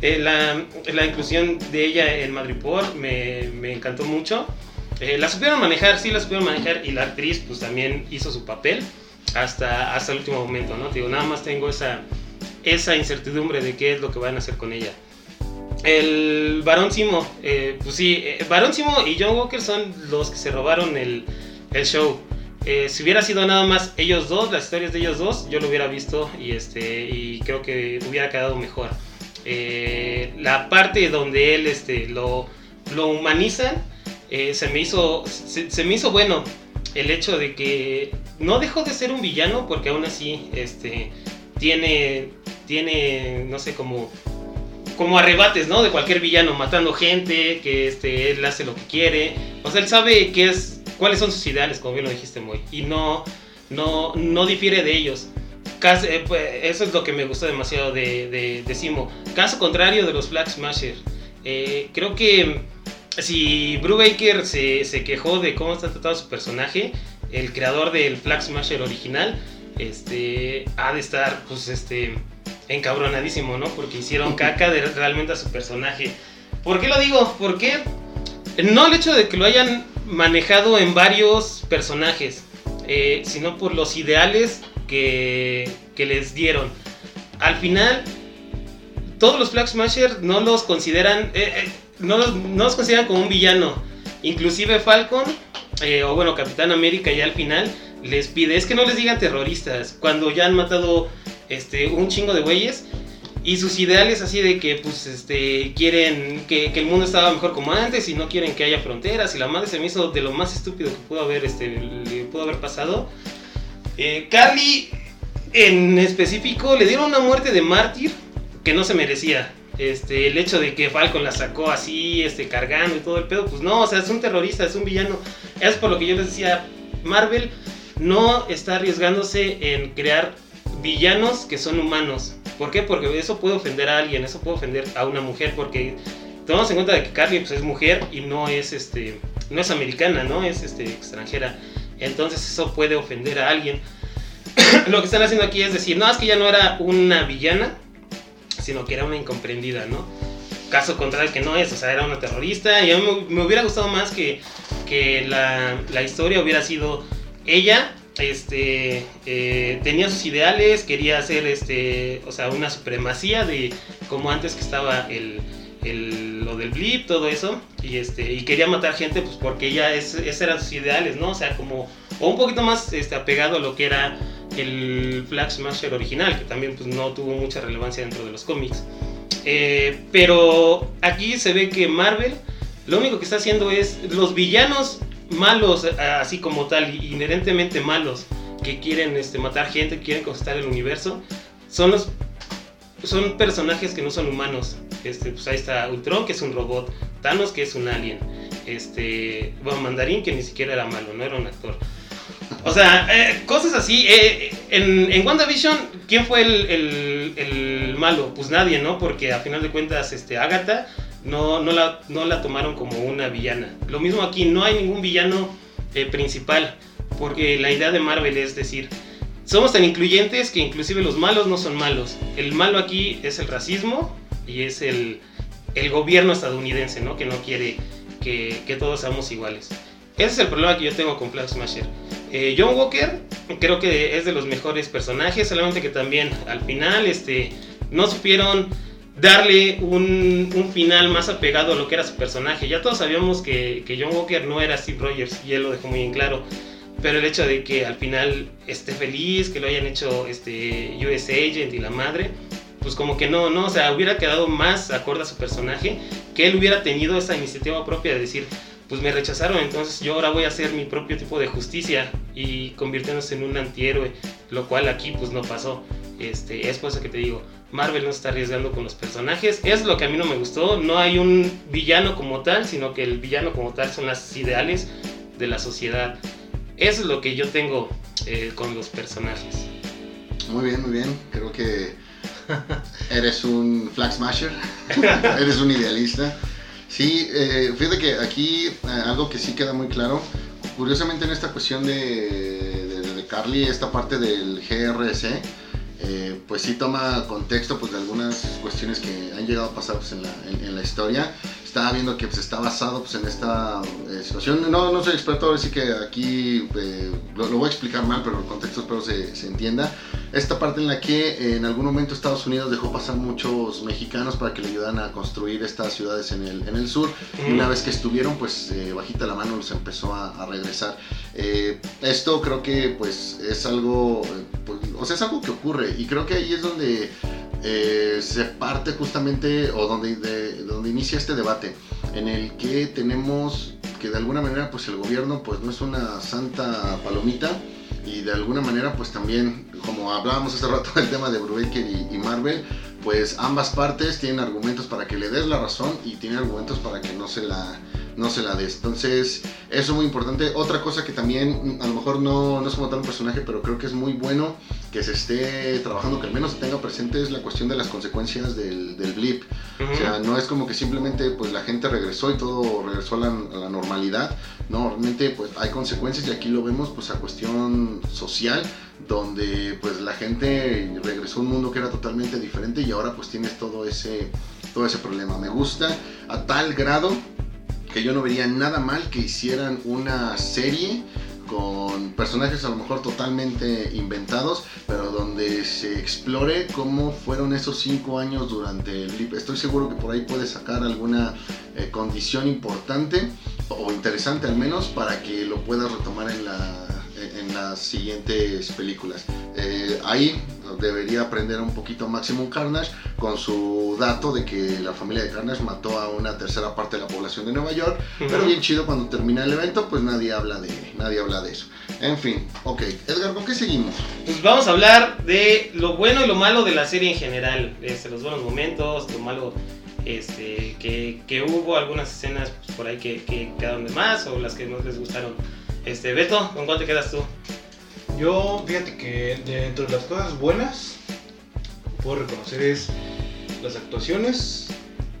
Eh, la, la inclusión de ella en Madripoor me, me encantó mucho. Eh, la supieron manejar, sí la supieron manejar y la actriz pues también hizo su papel hasta, hasta el último momento, ¿no? Digo, nada más tengo esa, esa incertidumbre de qué es lo que van a hacer con ella. El Barón Simo, eh, pues sí, eh, Barón Simo y John Walker son los que se robaron el, el show. Eh, si hubiera sido nada más ellos dos, las historias de ellos dos, yo lo hubiera visto y, este, y creo que hubiera quedado mejor. La parte donde él este, lo, lo humanizan, se, me hizo, se me hizo bueno el hecho de que no dejó de ser un villano porque aún así este, tiene, tiene, no sé, como, como arrebates, ¿no? De cualquier villano, matando gente, que este, él hace lo que quiere. O sea, él sabe qué es, cuáles son sus ideales, como bien lo dijiste, Moy, y no, no, no difiere de ellos. Eh, pues, eso es lo que me gustó demasiado de, de, de Simo. Caso contrario de los Flag Smasher. Eh, creo que si Brubaker se, se quejó de cómo está tratado su personaje, el creador del Flag Smasher original, este, ha de estar, pues, este, encabronadísimo, ¿no? Porque hicieron caca de realmente a su personaje. ¿Por qué lo digo? Porque no el hecho de que lo hayan manejado en varios personajes, eh, sino por los ideales que, que les dieron. Al final, todos los Flag Smasher no los consideran, eh, eh, no, los, no los consideran como un villano. Inclusive Falcon, o bueno, Capitán América ya al final, les pide, es que no les digan terroristas, cuando ya han matado este, un chingo de güeyes. Y sus ideales así de que pues este quieren que, el mundo estaba mejor como antes y no quieren que haya fronteras y la madre se me hizo de lo más estúpido que pudo haber este le pudo haber pasado. Eh, Carly en específico le dieron una muerte de mártir que no se merecía. Este, el hecho de que Falcon la sacó así, este, cargando y todo el pedo, pues no, o sea, es un terrorista, es un villano. Es por lo que yo les decía, Marvel no está arriesgándose en crear villanos que son humanos. ¿Por qué? Porque eso puede ofender a alguien, eso puede ofender a una mujer, porque tomamos en cuenta de que Carly pues, es mujer y no es, este, no es americana, ¿no? Es este, extranjera. Entonces eso puede ofender a alguien. *clears throat* lo que están haciendo aquí es decir, no, es que ya no era una villana, sino que era una incomprendida, ¿no? Caso contrario que no es, o sea, era una terrorista. Y a mí me, hubiera gustado más que, que la, la historia hubiera sido ella este eh, tenía sus ideales, quería hacer este, o sea, una supremacía de como antes que estaba lo del blip, todo eso, y este y quería matar gente pues porque es, esos eran sus ideales. O sea, como o un poquito más este, apegado a lo que era el Flag Smasher original, que también pues no tuvo mucha relevancia dentro de los cómics. Eh, pero aquí se ve que Marvel lo único que está haciendo es los villanos malos, eh, así como tal, inherentemente malos, que quieren este, matar gente, quieren conquistar el universo, son los son personajes que no son humanos. Este, pues ahí está Ultron, que es un robot, Thanos, que es un alien, este, bueno, Mandarín, que ni siquiera era malo, no era un actor. O sea, eh, cosas así. eh, en, en WandaVision, ¿quién fue el, el- el malo? Pues nadie, ¿no? Porque a final de cuentas, este, Agatha no, no, la, no la tomaron como una villana. Lo mismo aquí, no hay ningún villano eh, principal. Porque la idea de Marvel es decir, somos tan incluyentes que inclusive los malos no son malos. El malo aquí es el racismo y es el, el gobierno estadounidense, ¿no? Que no quiere que, que todos seamos iguales. Ese es el problema que yo tengo con Flag Smasher. Eh, John Walker creo que es de los mejores personajes, solamente que también al final este, no supieron darle un, un final más apegado a lo que era su personaje. Ya todos sabíamos que, que John Walker no era Steve Rogers y él lo dejó muy en claro. Pero el hecho de que al final esté feliz, que lo hayan hecho este US Agent y la madre, pues como que no, no, o sea, hubiera quedado más acorde a su personaje, que él hubiera tenido esa iniciativa propia de decir, pues me rechazaron, entonces yo ahora voy a hacer mi propio tipo de justicia y convirtiéndose en un antihéroe, lo cual aquí pues no pasó. Este, es por eso que te digo, Marvel no está arriesgando con los personajes, es lo que a mí no me gustó, no hay un villano como tal, sino que el villano como tal son las ideales de la sociedad. Eso es lo que yo tengo eh, con los personajes. Muy bien, muy bien. Creo que eres un flag smasher. *laughs* eres un idealista. Sí, eh, fíjate que aquí eh, algo que sí queda muy claro. Curiosamente en esta cuestión de, de- de Carly, esta parte del GRC, eh, pues sí toma contexto pues, de algunas cuestiones que han llegado a pasar pues, en, la, en- en la historia. Estaba viendo que pues, está basado pues, en esta eh, situación. No, no soy experto, ahora sí que aquí eh, lo, lo voy a explicar mal, pero el contexto espero se, se entienda. Esta parte en la que eh, en algún momento Estados Unidos dejó pasar muchos mexicanos para que le ayudaran a construir estas ciudades en el, en el sur. Y Una vez que estuvieron, pues eh, bajita la mano los empezó a, a regresar. Eh, esto creo que pues es algo, eh, pues, o sea, es algo que ocurre y creo que ahí es donde eh, se parte justamente o donde, de- donde inicia este debate en el que tenemos que de alguna manera pues el gobierno pues no es una santa palomita y de alguna manera pues también como hablábamos hace rato *laughs* del tema de Brubaker y, y Marvel pues ambas partes tienen argumentos para que le des la razón y tienen argumentos para que no se la no se la des. Entonces, eso es muy importante. Otra cosa que también, a lo mejor no, no es como tal un personaje, pero creo que es muy bueno que se esté trabajando, que al menos se tenga presente, es la cuestión de las consecuencias del, del blip. O sea, no es como que simplemente pues la gente regresó y todo regresó a la, a la normalidad. No, realmente pues hay consecuencias y aquí lo vemos pues a cuestión social donde pues la gente regresó a un mundo que era totalmente diferente y ahora pues tienes todo ese, todo ese problema. Me gusta a tal grado que yo no vería nada mal que hicieran una serie con personajes a lo mejor totalmente inventados, pero donde se explore cómo fueron esos cinco años durante el blip. Estoy seguro que por ahí puede sacar alguna eh, condición importante o interesante al menos para que lo puedas retomar en la en las siguientes películas. Eh, ahí debería aprender un poquito Maximum Carnage con su dato de que la familia de Carnage mató a una tercera parte de la población de Nueva York, pero bien chido cuando termina el evento, pues nadie habla de, nadie habla de eso. En fin, ok. Edgar, ¿con qué seguimos? Pues vamos a hablar de lo bueno y lo malo de la serie en general, este, los buenos momentos, lo malo este, que, que hubo, algunas escenas pues, por ahí que, que quedaron de más o las que más les gustaron. Este, Beto, ¿con cuál te quedas tú? Yo, fíjate que dentro de las cosas buenas, puedo reconocer es las actuaciones,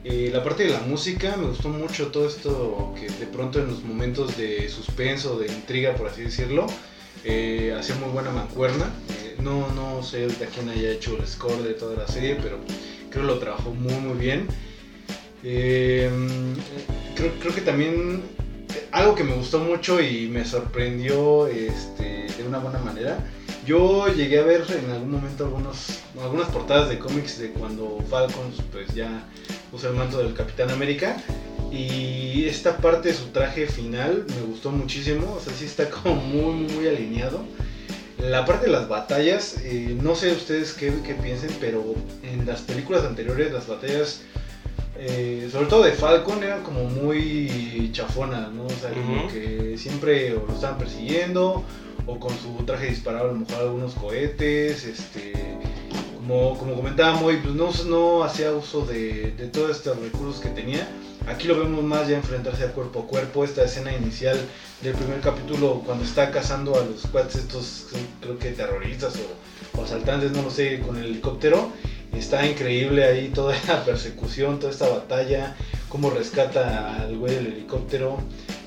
la parte de la música, me gustó mucho todo esto que de pronto en los momentos de suspenso, de intriga, por así decirlo, eh, hacía muy buena mancuerna. Eh, no, no sé de quién haya hecho el score de toda la serie, pero creo que lo trabajó muy, muy bien. Eh, creo, creo que también algo que me gustó mucho y me sorprendió este, de una buena manera. Yo llegué a ver en algún momento algunos, algunas portadas de cómics de cuando Falcon pues ya usa el manto del Capitán América. Y esta parte de su traje final me gustó muchísimo. O sea, sí está *laughs* como muy, muy alineado. La parte de las batallas, eh, no sé ustedes qué, qué piensen, pero en las películas anteriores las batallas eh, sobre todo de Falcon eran como muy chafonas, ¿no? O sea, como que siempre o lo estaban persiguiendo o con su traje disparaba a lo mejor algunos cohetes, este, como, como comentaba Moy, pues no, no hacía uso de, de todos estos recursos que tenía. Aquí lo vemos más ya enfrentarse a cuerpo a cuerpo, esta escena inicial del primer capítulo cuando está cazando a los cuates estos, creo que terroristas o, o asaltantes, no lo sé, con el helicóptero. Está increíble ahí toda la *laughs* persecución, toda esta batalla, cómo rescata al güey del helicóptero.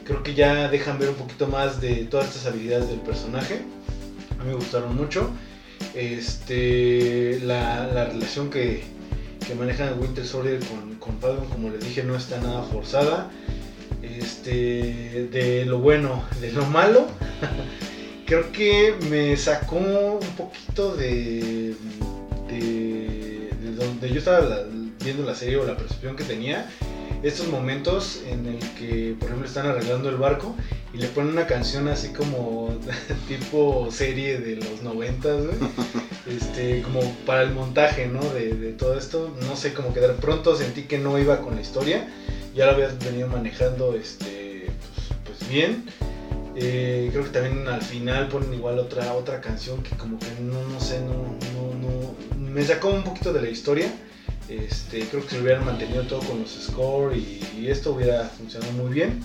Creo que ya dejan ver un poquito más de todas estas habilidades del personaje. A mí me gustaron mucho. Este, la, la relación que, que manejan Winter Soldier con, con Falcon, como les dije, no está nada forzada. Este, de lo bueno, de lo malo, *laughs* creo que me sacó un poquito de, donde yo estaba la- viendo la serie o la percepción que tenía. Estos momentos en el que, por ejemplo, están arreglando el barco y le ponen una canción así como *laughs* tipo serie de los noventas. *laughs* Este, como para el montaje, ¿no? De, de todo esto. No sé, como que de pronto sentí que no iba con la historia. Ya lo habías venido manejando, este, pues, pues bien. Eh, creo que también al final ponen igual otra, otra canción que como que no, no sé, no, me sacó un poquito de la historia. Este, creo que se hubieran mantenido todo con los score y, y esto hubiera funcionado muy bien.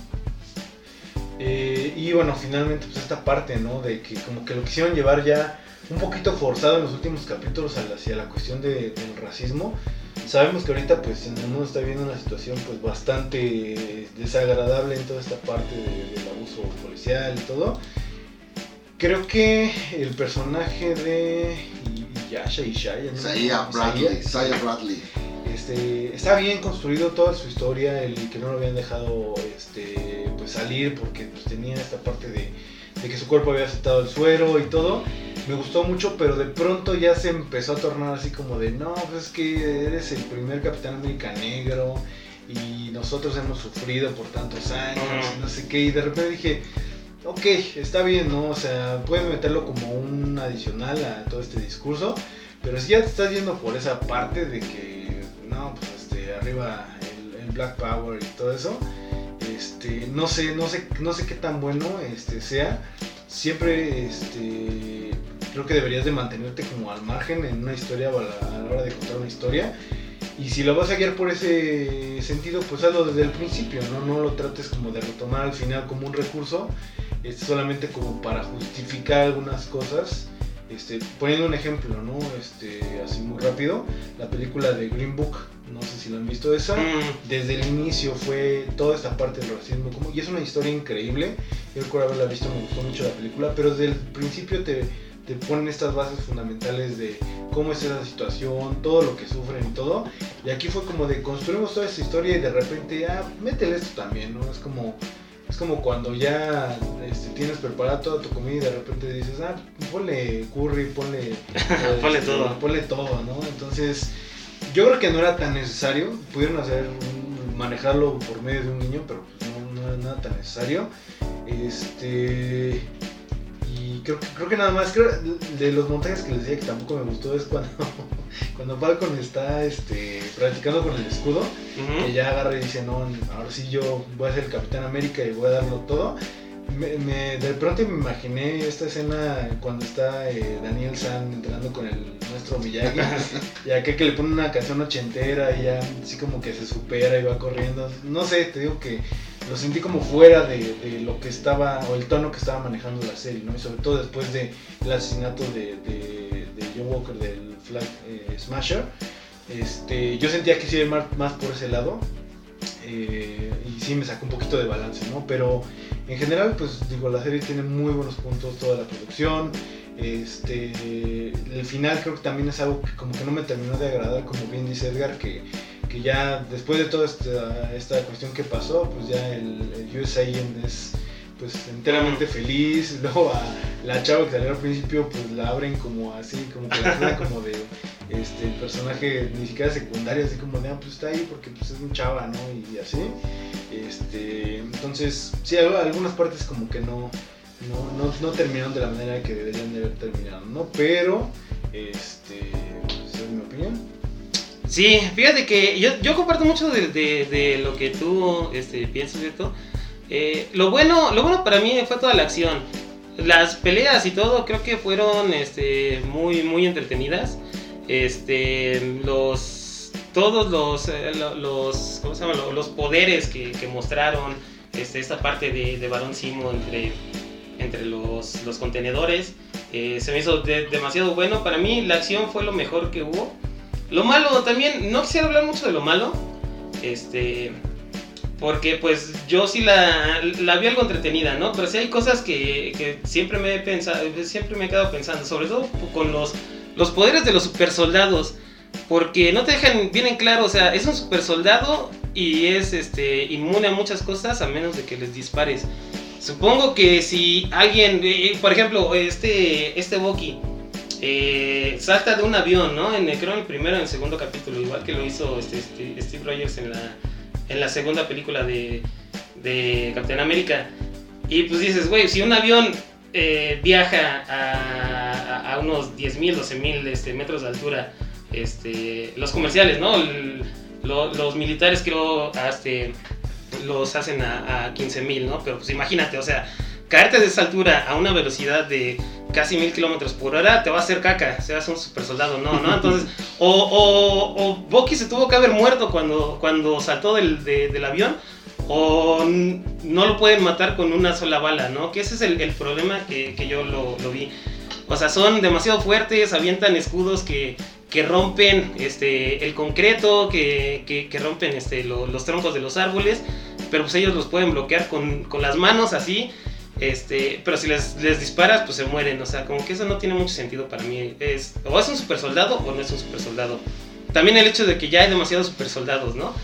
Eh, y bueno, finalmente pues esta parte, ¿no? De que como que lo quisieron llevar ya un poquito forzado en los últimos capítulos hacia la cuestión de- del racismo. Sabemos que ahorita pues en el mundo está viendo una situación pues bastante desagradable en toda esta parte de- del abuso policial y todo. Creo que el personaje de Yasha y Shaya, ¿no? Isaiah Bradley. Isaiah Bradley. Este, está bien construido toda su historia, el que no lo habían dejado este, pues salir porque pues, tenía esta parte de, de que su cuerpo había aceptado el suero y todo. Me gustó mucho, pero de pronto ya se empezó a tornar así como de, no, pues es que eres el primer Capitán América negro y nosotros hemos sufrido por tantos años, no sé qué, y de repente dije, ok, está bien, ¿no? O sea, puedes meterlo como un adicional a todo este discurso, pero si ya te estás yendo por esa parte de que, no, pues este, arriba el, Black Power y todo eso, este, no sé, no sé, no sé qué tan bueno este, sea. Siempre, este, creo que deberías de mantenerte como al margen en una historia o a la, a la hora de contar una historia. Y si lo vas a guiar por ese sentido, pues hazlo desde el principio, ¿no? No lo trates como de retomar al final como un recurso, es solamente como para justificar algunas cosas. Este, poniendo un ejemplo, ¿no? Este, así muy rápido, la película de Green Book, no sé si lo han visto esa, Mm, desde el inicio fue toda esta parte del racismo, como, y es una historia increíble, yo recuerdo haberla visto, me gustó mucho la película, pero desde el principio te, te ponen estas bases fundamentales de cómo es esa situación, todo lo que sufren y todo, y aquí fue como de construimos toda esta historia y de repente, ah, métele esto también, ¿no? Es como... Es como cuando ya este, tienes preparada toda tu comida y de repente dices, ah, ponle curry, ponle, *laughs* Ponle este, todo. Ponle todo, ¿no? Entonces, yo creo que no era tan necesario. Pudieron hacer un- manejarlo por medio de un niño, pero pues no, no era nada tan necesario. Este. Y creo que, creo que nada más, creo, de los montajes que les decía que tampoco me gustó es cuando, *laughs* cuando Falcon está este, practicando con el escudo, ujú. que ya agarra y dice, no, ahora sí yo voy a ser el Capitán América y voy a darlo todo. Me, me- de pronto me imaginé esta escena cuando está eh, Daniel San entrenando con el nuestro Miyagi *laughs* y aquel que le pone una canción ochentera y ya así como que se supera y va corriendo. No sé, te digo que lo sentí como fuera de, de lo que estaba, o el tono que estaba manejando la serie, ¿no? Y sobre todo después del asesinato de, de, de Joe Walker, del Flag eh, Smasher. Este, yo sentía que sí iba más, por ese lado. eh, y sí me sacó un poquito de balance, ¿no? Pero en general, pues digo, la serie tiene muy buenos puntos, toda la producción. Este, el final creo que también es algo que como que no me terminó de agradar, como bien dice Edgar, que, que ya después de toda esta, esta cuestión que pasó, pues ya el, el US Agent es pues enteramente feliz, *laughs* luego a la chava que salió al principio pues la abren como así, como que la *laughs* como de este personaje ni siquiera secundario, así como de ah pues está ahí porque pues es un chava, ¿no? Y así. Este, entonces, sí, al- algunas partes como que no, no, no, no terminaron de la manera que deberían de haber terminado, ¿no? Pero, este, pues, es mi opinión. Sí, fíjate que yo, yo comparto mucho de, de- lo que tú este, piensas, Beto. Eh, lo, bueno, lo bueno para mí fue toda la acción. Las peleas y todo creo que fueron este, muy, muy entretenidas. Este, los, todos los, eh, lo- los, ¿cómo se llama? Poderes que, mostraron, este, esta parte de, de Barón Simo entre, entre los, los contenedores, eh, se me hizo de- demasiado bueno. Para mí la acción fue lo mejor que hubo. Lo malo también, no quisiera hablar mucho de lo malo, este, porque pues yo sí la, la vi algo entretenida, ¿no? Pero sí hay cosas que, que siempre me he pensado, siempre me he quedado pensando, sobre todo con los, los poderes de los super soldados, porque no te dejan bien en claro, o sea, es un super soldado y es este, inmune a muchas cosas a menos de que les dispares. Supongo que si alguien, eh, por ejemplo, este, este Bucky, eh, salta de un avión, ¿no? En creo en el primero, en el segundo capítulo, igual que lo hizo este, este- Steve Rogers en la, en la segunda película de, de Capitán América. Y pues dices, güey, si un avión eh, viaja a, a- a unos 10.000, 12.000 este, metros de altura, este, los comerciales, ¿no? Los militares creo hasta los hacen a, a 15.000, ¿no? Pero pues imagínate, o sea, caerte de esa altura a una velocidad de casi mil kilómetros por hora te va a hacer caca, seas un super soldado, no, ¿no? Entonces, *laughs* o, o, o Bucky se tuvo que haber muerto cuando, cuando saltó del, de- del avión, o no lo pueden matar con una sola bala, ¿no? Que ese es el, el problema que, que yo lo, lo vi. O sea, son demasiado fuertes, avientan escudos que, que rompen este, el concreto, que, que- que rompen este, lo- los troncos de los árboles, pero pues ellos los pueden bloquear con, con las manos así. Este, pero si les, les disparas, pues se mueren. O sea, como que eso no tiene mucho sentido para mí. Es, o es un super soldado o no es un super soldado. También el hecho de que ya hay demasiados super soldados, ¿no?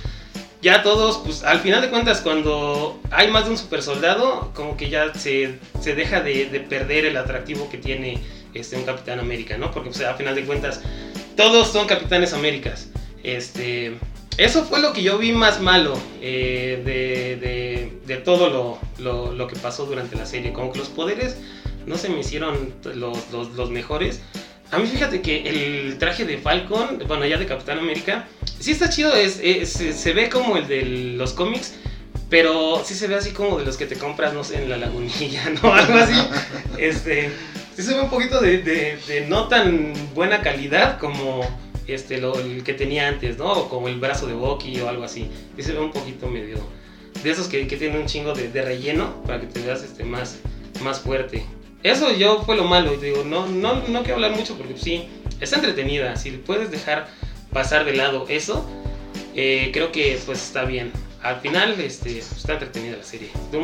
Ya todos, pues al final de cuentas, cuando hay más de un super soldado, como que ya se, se deja de, de perder el atractivo que tiene este, un Capitán América, ¿no? Porque, pues al final de cuentas, todos son Capitanes Américas. Este, eso fue lo que yo vi más malo eh, de, de- de todo lo, lo- lo que pasó durante la serie. Como que los poderes no se me hicieron los, los- mejores. A mí fíjate que el traje de Falcon, bueno ya de Capitán América, sí está chido, es, es- se, se ve como el de los cómics, pero sí se ve así como de los que te compras, no sé, en la lagunilla, *laughs* ¿no? Algo así. Este, sí se ve un poquito de, de- de no tan buena calidad como, este, lo, el que tenía antes, ¿no? O como el brazo de Bucky o algo así. Y un poquito medio... De esos que, que tienen un chingo de, de, relleno para que te veas este, más, más fuerte. Eso yo fue lo malo. Digo, no, no, no quiero hablar mucho porque sí, está entretenida. Si puedes dejar pasar de lado eso, eh, creo que pues está bien. Al final este, está entretenida la serie. ¿Tú?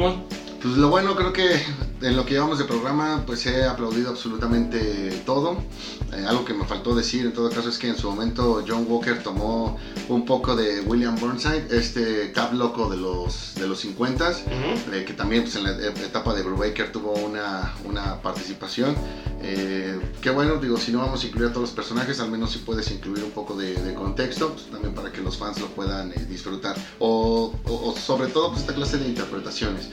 Pues lo bueno, creo que en lo que llevamos de programa, pues he aplaudido absolutamente todo. Eh, algo que me faltó decir en todo caso es que en su momento John Walker tomó un poco de William Burnside, este cap loco de los, de los 50 eh, que también pues, en la etapa de Brubaker tuvo una, una participación. Eh, qué bueno, digo, si no vamos a incluir a todos los personajes, al menos si puedes incluir un poco de, contexto, pues, también para que los fans lo puedan disfrutar. O, o, sobre todo pues, esta clase de interpretaciones.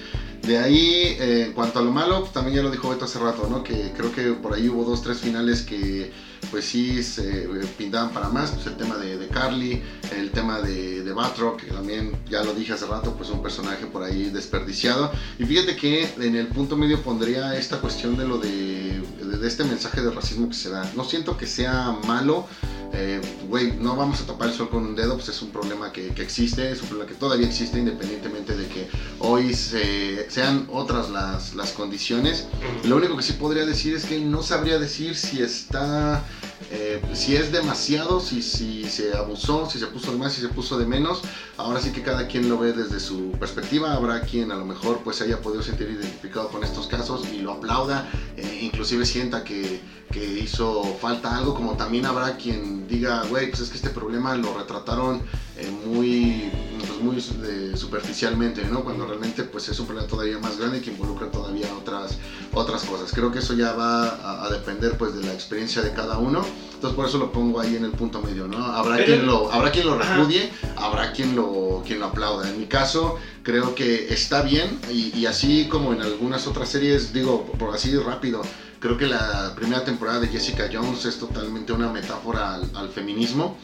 De ahí, eh, en cuanto a lo malo, pues, también ya lo dijo Beto hace rato, ¿no? Que creo que por ahí hubo dos, tres finales que pues sí se eh, pintaban para más, pues el tema de, Carly, el tema de, de Batroc, que también ya lo dije hace rato, pues un personaje por ahí desperdiciado. Y fíjate que en el punto medio pondría esta cuestión de lo de, de este mensaje de racismo que se da. No siento que sea malo, eh, güey, no vamos a tapar el sol con un dedo, pues es un problema que, existe, es un problema que todavía existe independientemente de que hoy sean otras las, las condiciones. Lo único que sí podría decir es que no sabría decir si está eh, si es demasiado, si, si se abusó, si se puso de más, si se puso de menos, ahora sí que cada quien lo ve desde su perspectiva, habrá quien a lo mejor pues haya podido sentir identificado con estos casos y lo aplauda, eh, inclusive sienta que, que, hizo falta algo, como también habrá quien diga, güey, pues es que este problema lo retrataron eh, muy, pues muy superficialmente, ¿no? Cuando realmente pues es un problema todavía más grande que involucra todavía otras, otras cosas. Creo que eso ya va a, a depender pues de la experiencia de cada uno entonces por eso lo pongo ahí en el punto medio, ¿no? Habrá, quien, lo, habrá quien lo repudie, habrá quien lo, quien lo aplauda. En mi caso, creo que está bien y, así como en algunas otras series, digo, por así rápido, creo que la primera temporada de Jessica Jones es totalmente una metáfora al, feminismo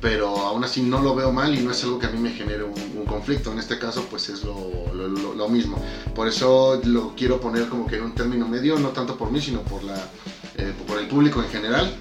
pero aún así no lo veo mal y no es algo que a mí me genere un, conflicto. En este caso, pues es lo, lo, mismo. Por eso lo quiero poner como que en un término medio, no tanto por mí, sino por, la, eh, por el público en general.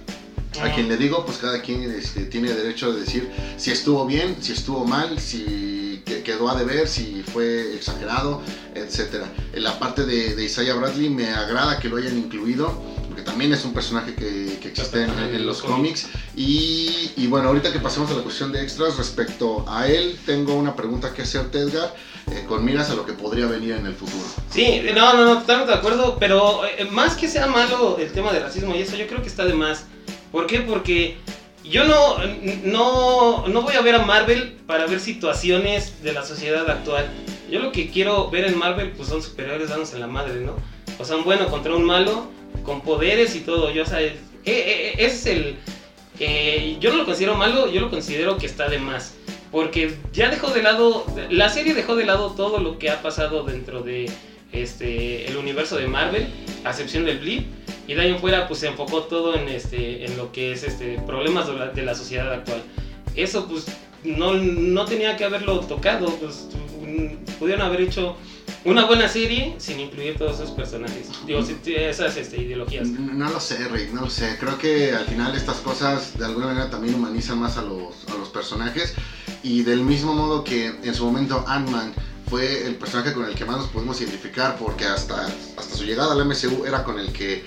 A quien le digo, pues cada quien este, tiene derecho de decir si estuvo bien, si estuvo mal, si quedó a deber, si fue exagerado, etc. En la parte de, Isaiah Bradley me agrada que lo hayan incluido, porque también es un personaje que, existe en, los cómics. Y, bueno, ahorita que pasemos a la cuestión de extras, respecto a él, tengo una pregunta que hacerte, Edgar. Eh, con miras a lo que podría venir en el futuro. Sí, no, no, no, totalmente de acuerdo, pero eh, más que sea malo el tema de racismo y eso, yo creo que está de más ¿Por qué? Porque yo no, no, no voy a ver a Marvel para ver situaciones de la sociedad actual. Yo lo que quiero ver en Marvel pues son superiores dándose en la madre, ¿no? O sea, un bueno contra un malo, con poderes y todo. Yo, o sea, eh, eh, eh, es el... yo no lo considero malo, yo lo considero que está de más. Porque ya dejó de lado, la serie dejó de lado todo lo que ha pasado dentro de este, el universo de Marvel, a excepción del Blip y de ahí en fuera pues se enfocó todo en, este, en lo que es este, problemas de la, sociedad actual. Eso pues no, no, tenía que haberlo tocado, pues pudieron haber hecho una buena serie sin incluir todos esos personajes, digo, esas este, ideologías. No lo sé, Rick, no lo sé. Creo que al final estas cosas de alguna manera también humanizan más a los, a los personajes y del mismo modo que en su momento Ant-Man fue el personaje con el que más nos pudimos identificar porque hasta, hasta su llegada al MCU era con el que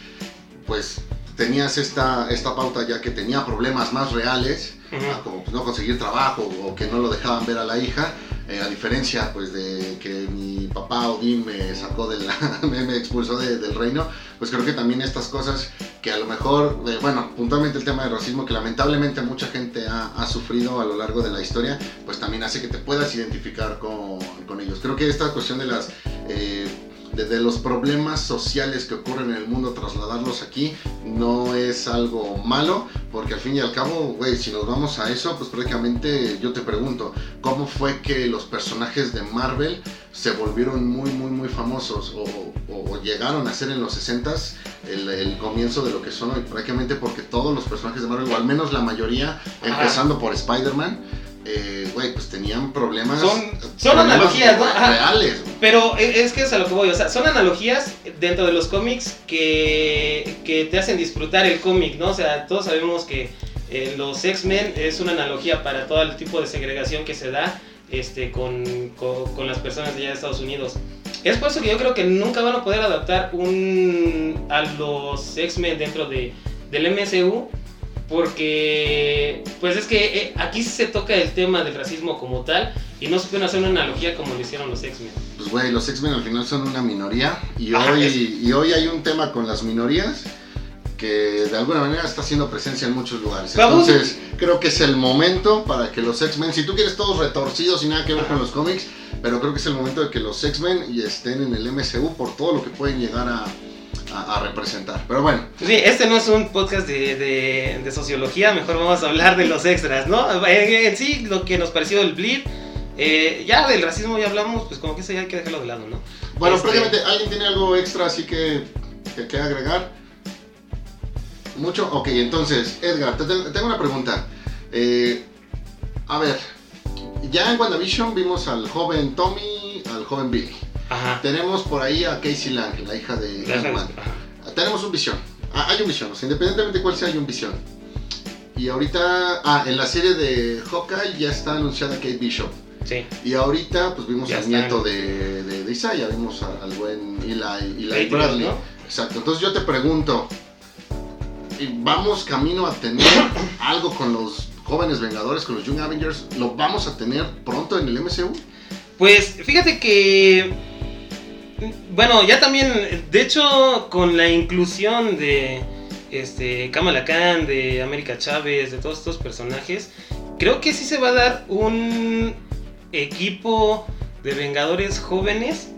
pues tenías esta, esta pauta ya que tenía problemas más reales, como pues, no conseguir trabajo o que no lo dejaban ver a la hija, eh, a diferencia pues de que mi papá Odín me sacó de la, *laughs* me, expulsó del reino, pues creo que también estas cosas que a lo mejor, eh, bueno, puntualmente el tema del racismo que lamentablemente mucha gente ha, ha, sufrido a lo largo de la historia, pues también hace que te puedas identificar con, con ellos. Creo que esta cuestión de las... Eh, de, los problemas sociales que ocurren en el mundo, trasladarlos aquí no es algo malo, porque al fin y al cabo, güey, si nos vamos a eso, pues prácticamente yo te pregunto, ¿cómo fue que los personajes de Marvel se volvieron muy, muy, muy famosos o, llegaron a ser en los 60s el, comienzo de lo que son hoy? Prácticamente porque todos los personajes de Marvel, o al menos la mayoría, empezando por Spider-Man, eh, güey, pues tenían problemas. Son, analogías, ¿no? Reales. Pero e, es que es a lo que voy, o sea, son analogías dentro de los cómics que, que te hacen disfrutar el cómic, ¿no? O sea, todos sabemos que eh, los X-Men es una analogía para todo el tipo de segregación que se da este, con, con, con las personas de allá de Estados Unidos. Es por eso que yo creo que nunca van a poder adaptar un, a los X-Men dentro de, del MCU. Porque, pues es que eh, aquí se toca el tema del racismo como tal y no se puede hacer una analogía como lo hicieron los X-Men. Pues güey, los X-Men al final son una minoría y Ajá, hoy, es- y hoy hay un tema con las minorías que de alguna manera está haciendo presencia en muchos lugares. Vamos. Entonces, creo que es el momento para que los X-Men, si tú quieres todos retorcidos y nada que ver con los cómics, pero creo que es el momento de que los X-Men y estén en el MCU por todo lo que pueden llegar a, a- a representar. Pero bueno, sí, este no es un podcast de, de- de sociología, mejor vamos a hablar de los extras, ¿no? En, sí, lo que nos pareció el Bleed, eh, ya del racismo ya hablamos, pues como que eso ya hay que dejarlo de lado, ¿no? bueno, Este- prácticamente alguien tiene algo extra así que que, que agregar. Mucho, ok, entonces, Edgar, te, te- tengo una pregunta. Eh, a ver, ya en WandaVision vimos al joven Tommy, al joven Billy. Ajá. Tenemos por ahí a Casey Lang, la hija de Ant-Man. ajá. Tenemos un visión. Ah, hay un visión, o sea, independientemente de cuál sea, hay un visión. Y ahorita, ah, en la serie de Hawkeye ya está anunciada Kate Bishop. Sí. Y ahorita, pues vimos Ya al nieto de, de, de Isaiah, vimos a- al buen Eli, Eli Bradley. ¿no? Exacto, entonces yo te pregunto, ¿y ¿vamos camino a tener *coughs* algo con los jóvenes Vengadores, con los Young Avengers? ¿Lo vamos a tener pronto en el MCU? Pues fíjate que. Bueno, ya también. De hecho, con la inclusión de. Este. Kamala Khan, de América Chávez, de todos estos personajes. Creo que sí se va a dar un equipo de Vengadores jóvenes.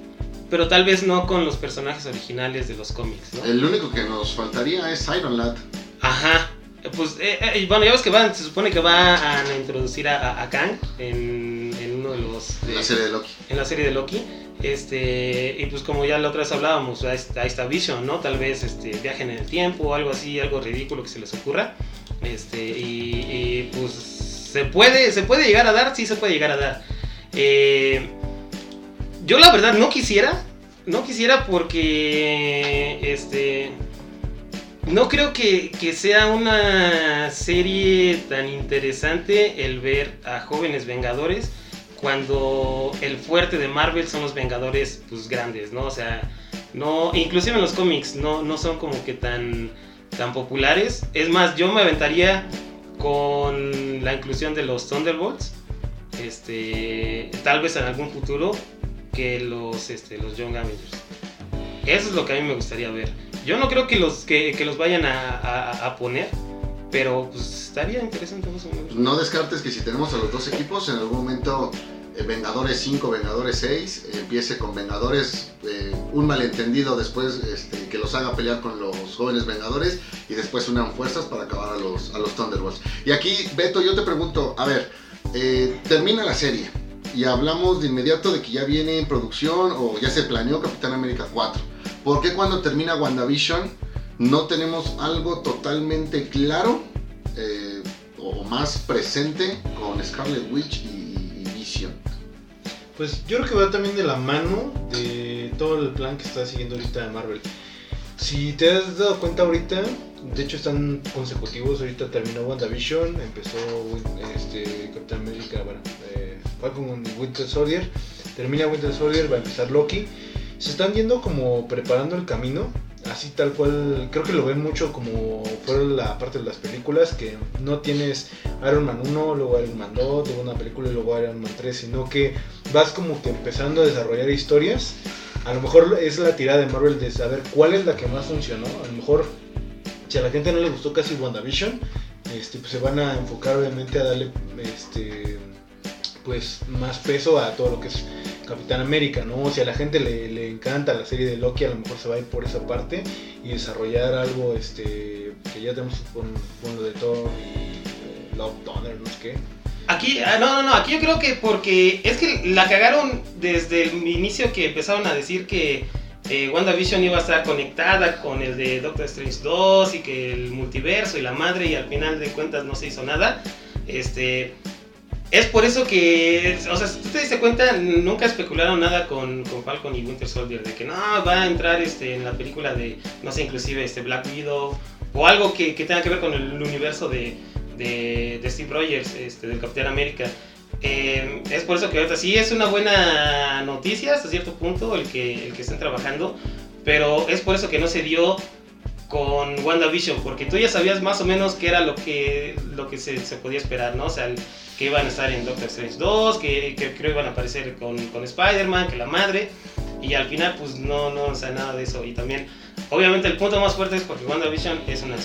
Pero tal vez no con los personajes originales de los cómics, ¿no? El único que nos faltaría es Iron Lad. Ajá. Pues, eh, eh, bueno, ya ves que van, se supone que va a introducir a, a- a Kang en, en uno de los... en la serie de Loki. en la serie de Loki. Este, y pues como ya la otra vez hablábamos, ahí está, Vision, ¿no? Tal vez este, viajen en el tiempo o algo así, algo ridículo que se les ocurra. Este, y, pues se puede, se puede llegar a dar, sí se puede llegar a dar. Eh, yo la verdad no quisiera, no quisiera porque, este, no creo que sea una serie tan interesante el ver a jóvenes vengadores cuando el fuerte de Marvel son los Vengadores pues grandes, ¿no? O sea, no, inclusive en los cómics no, no son como que tan, tan populares. Es más, yo me aventaría con la inclusión de los Thunderbolts, este, tal vez en algún futuro, que los, este, los Young Avengers. Eso es lo que a mí me gustaría ver. Yo no creo que los, que, que los vayan a, a- a poner, pero pues estaría interesante menos. No descartes que si tenemos a los dos equipos, en algún momento eh, Vengadores 5, Vengadores 6, eh, empiece con Vengadores, eh, un malentendido después este, que los haga pelear con los jóvenes Vengadores y después unan fuerzas para acabar a los, a los Thunderbolts. Y aquí, Beto, yo te pregunto, a ver, eh, termina la serie y hablamos de inmediato de que ya viene en producción o ya se planeó Capitán América 4. ¿Por qué cuando termina WandaVision no tenemos algo totalmente claro eh, o más presente con Scarlet Witch y, Vision? Pues yo creo que va también de la mano de todo el plan que está siguiendo ahorita Marvel. Si te has dado cuenta ahorita, de hecho están consecutivos, ahorita terminó WandaVision, empezó este, Capitán América, bueno, eh, Falcon Winter Soldier, termina Winter Soldier, va a empezar Loki. Se están yendo como preparando el camino, así tal cual, creo que lo ven mucho como fueron la parte de las películas, que no tienes Iron Man 1, luego Iron Man 2, luego una película y luego Iron Man 3, sino que vas como que empezando a desarrollar historias. A lo mejor es la tirada de Marvel de saber cuál es la que más funcionó. A lo mejor, si a la gente no le gustó casi WandaVision, este, pues se van a enfocar obviamente a darle este, pues, más peso a todo lo que es Capitán América, ¿no? Si a la gente le, le encanta la serie de Loki, a lo mejor se va a ir por esa parte y desarrollar algo este, que ya tenemos con, con lo de Thor y eh, Love Thunder, no sé qué. Aquí, ah, no, no, no, aquí yo creo que porque es que la cagaron desde el inicio que empezaron a decir que eh, WandaVision iba a estar conectada con el de Doctor Strange 2 y que el multiverso y la madre y al final de cuentas no se hizo nada. Este, es por eso que, o sea, si tú te diste cuenta, nunca especularon nada con, con Falcon y Winter Soldier, de que no, va a entrar este, en la película de, no sé, inclusive este Black Widow o algo que, que tenga que ver con el universo de, de, de Steve Rogers, este, del Capitán América. Eh, es por eso que ahorita sí es una buena noticia hasta cierto punto el que, el que estén trabajando, pero es por eso que no se dio con WandaVision, porque tú ya sabías más o menos qué era lo que, lo que se, se podía esperar, ¿no? O sea, que iban a estar en Doctor Strange 2, que, que creo iban a aparecer con, con Spider-Man, que la madre, y al final pues no, no, o nada de eso. Y también, obviamente el punto más fuerte es porque WandaVision es una.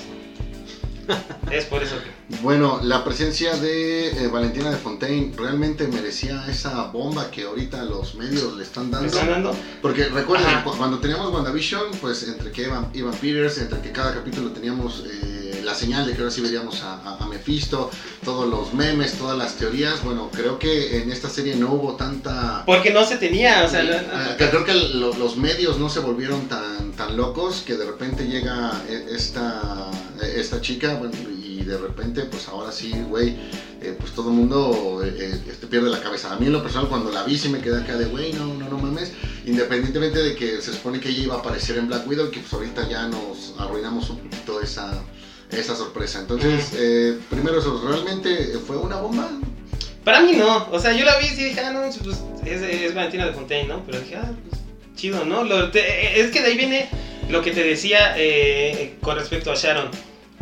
Es por eso que... Bueno, la presencia de eh, Valentina de Fontaine realmente merecía esa bomba que ahorita los medios le están ¿Me dando. están dando? Porque recuerden, Ajá. cuando teníamos WandaVision, pues entre que Evan, Evan Peters, entre que cada capítulo teníamos eh, la señal de que ahora sí veríamos a, a- a Mephisto, todos los memes, todas las teorías, bueno, creo que en esta serie no hubo tanta... Porque no se tenía, o sea... la- Ah, creo que lo- los medios no se volvieron tan, tan locos que de repente llega eh, esta, eh, esta chica bueno, y de repente pues ahora sí, güey, eh, pues todo el mundo eh, eh, este, pierde la cabeza. A mí en lo personal cuando la vi sí me quedé acá de, güey, no, no, no mames, independientemente de que se supone que ella iba a aparecer en Black Widow, que pues ahorita ya nos arruinamos un poquito esa, esa sorpresa. Entonces, eh, primero eso, ¿realmente fue una bomba? Para mí no, o sea, yo la vi y dije, ah, no, pues es, es Valentina de Fontaine, ¿no? Pero dije, ah, pues chido, ¿no? Lo- te- es que de ahí viene lo que te decía eh, con respecto a Sharon.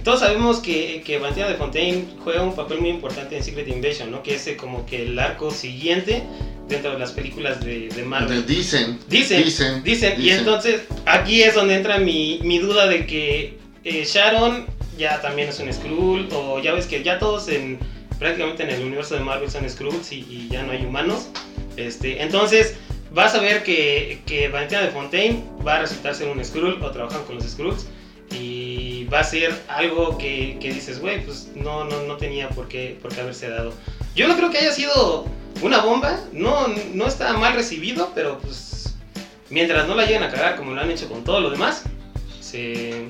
Todos sabemos que, que Valentina de Fontaine juega un papel muy importante en Secret Invasion, ¿no? Que es eh, como que el arco siguiente dentro de las películas de, de Marvel. Dicen, Dicen, dicen, Dicen, y entonces aquí es donde entra mi, mi duda de que eh, Sharon ya también es un Skrull, o ya ves que ya todos en prácticamente en el universo de Marvel son Skrulls y, ya no hay humanos. Este, entonces vas a ver que, que Valentina de Fontaine va a resultar ser un Skrull o trabajan con los Skrulls y va a ser algo que, que dices, güey, pues no, no, no tenía por qué, por qué haberse dado. Yo no creo que haya sido una bomba, no, no está mal recibido, pero pues mientras no la lleguen a cagar como lo han hecho con todo lo demás, se,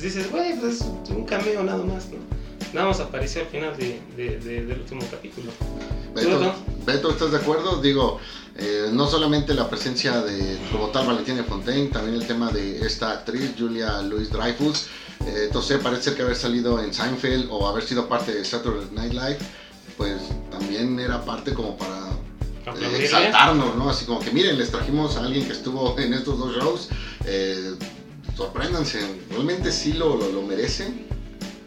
pues dices, güey, pues es un cameo nada más, ¿no? Nada más apareció al final de, de- de- del último capítulo. Beto. Beto, ¿estás de acuerdo? Digo, eh, no solamente la presencia de, como tal, Valentina Fontaine, también el tema de esta actriz, Julia Louis Dreyfus. Eh, entonces, parece que haber salido en Seinfeld o haber sido parte de Saturday Night Live, pues también era parte como para eh, exaltarnos, ¿no? Así como que miren, les trajimos a alguien que estuvo en estos dos shows. Eh, sorpréndanse, ¿realmente sí lo, lo, lo merecen?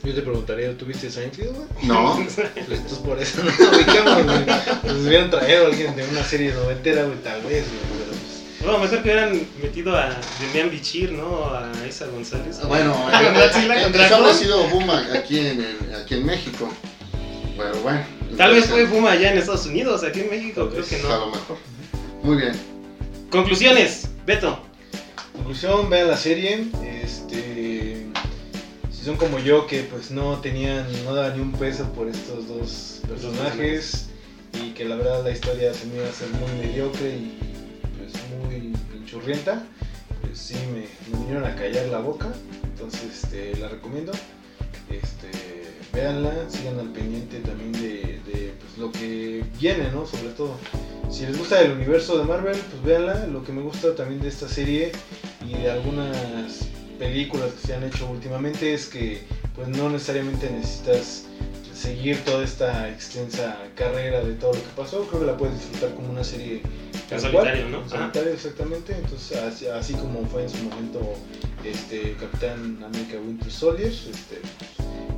Yo te preguntaría, ¿tuviste Seinfeld, güey? No. *laughs* Pues entonces por eso *laughs* no lo ubicamos, güey. Nos hubieran traído a alguien de una serie noventera, güey, tal vez, güey, pero pues... Bueno, mejor que hubieran metido a Demian Bichir, ¿no? A Isa González. Bueno, *laughs* Godzilla eh, contra eso Kong. ha sido boom aquí en, aquí en México. Pero bueno. Tal vez fue Puma allá en Estados Unidos, aquí en México creo que A lo no. mejor. Muy bien. Conclusiones, Beto. Conclusión, vean la serie, este... Si son como yo que pues no tenían, no daban ni un peso por estos dos personajes y que la verdad la historia se me iba a hacer muy mediocre y pues muy pinchurrienta, pues sí me, me vinieron a callar la boca, entonces este, la recomiendo. Este, véanla, sigan al pendiente también de, de, pues, lo que viene, ¿no? Sobre todo. Si les gusta el universo de Marvel, pues véanla. Lo que me gusta también de esta serie y de algunas películas que se han hecho últimamente es que pues no necesariamente necesitas seguir toda esta extensa carrera de todo lo que pasó. Creo que la puedes disfrutar como una serie tal solitario, cual, ¿no? Ajá. solitario, exactamente. Entonces, así, así como fue en su momento este Capitán América Winter Soldier, este,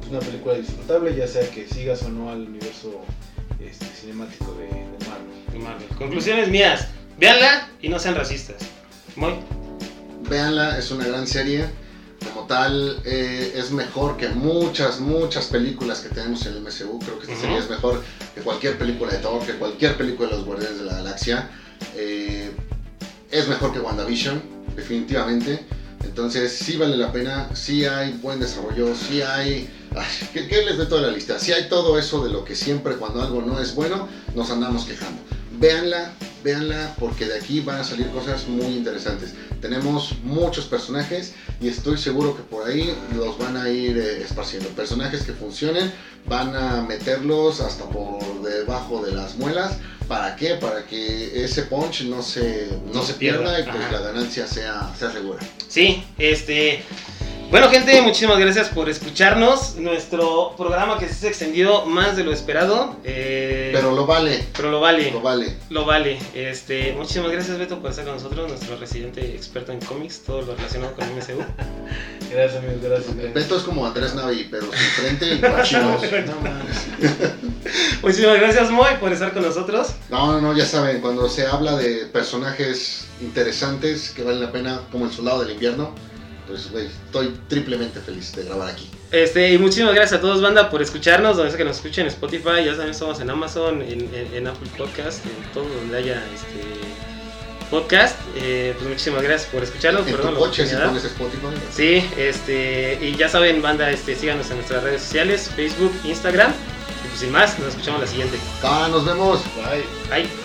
es una película disfrutable, ya sea que sigas o no al universo este, cinemático de, de Marvel. de Marvel. Conclusiones mías. Véanla y no sean racistas. Muy. Véanla, es una gran serie. Como tal, eh, es mejor que muchas, muchas películas que tenemos en el MCU. Creo que esta serie es mejor que cualquier película de Thor, que cualquier película de los Guardianes de la Galaxia. Eh, es mejor que WandaVision, definitivamente. Entonces, sí vale la pena, sí hay buen desarrollo, sí hay... ay, ¿qué, les de toda la lista? Sí hay todo eso de lo que siempre cuando algo no es bueno nos andamos quejando. Véanla, véanla, porque de aquí van a salir cosas muy interesantes. Tenemos muchos personajes y estoy seguro que por ahí los van a ir eh, esparciendo. Personajes que funcionen, van a meterlos hasta por debajo de las muelas. ¿Para qué? Para que ese punch no se, no se pierda. pierda y pues Ajá. la ganancia sea, sea segura. Sí, este. Bueno, gente, muchísimas gracias por escucharnos. Nuestro programa que se ha extendido más de lo esperado. eh, Pero lo vale, pero lo vale. lo vale. Lo vale. Este, muchísimas gracias, Beto, por estar con nosotros, nuestro residente experto en cómics, todo lo relacionado con MCU. *laughs* Gracias, amigos, gracias. gracias. Beto es como Andrés Navi, pero sin frente y *laughs* con chinos. Muchísimas gracias, Moy, por estar con nosotros. No, no, no, ya saben, cuando se habla de personajes interesantes que valen la pena, como el soldado del invierno, pues, güey, estoy triplemente feliz de grabar aquí. Este, y muchísimas gracias a todos, banda, por escucharnos, donde sea que nos escuchen en Spotify, ya saben, estamos en Amazon, en, en- en Apple Podcast, en todo donde haya este podcast. Eh, pues muchísimas gracias por escucharnos, En perdón tu coche, si pones Spotify. Sí, este, y ya saben, banda, este, síganos en nuestras redes sociales, Facebook, Instagram. Y pues sin más, nos escuchamos la siguiente. Ah, nos vemos. Bye. Bye.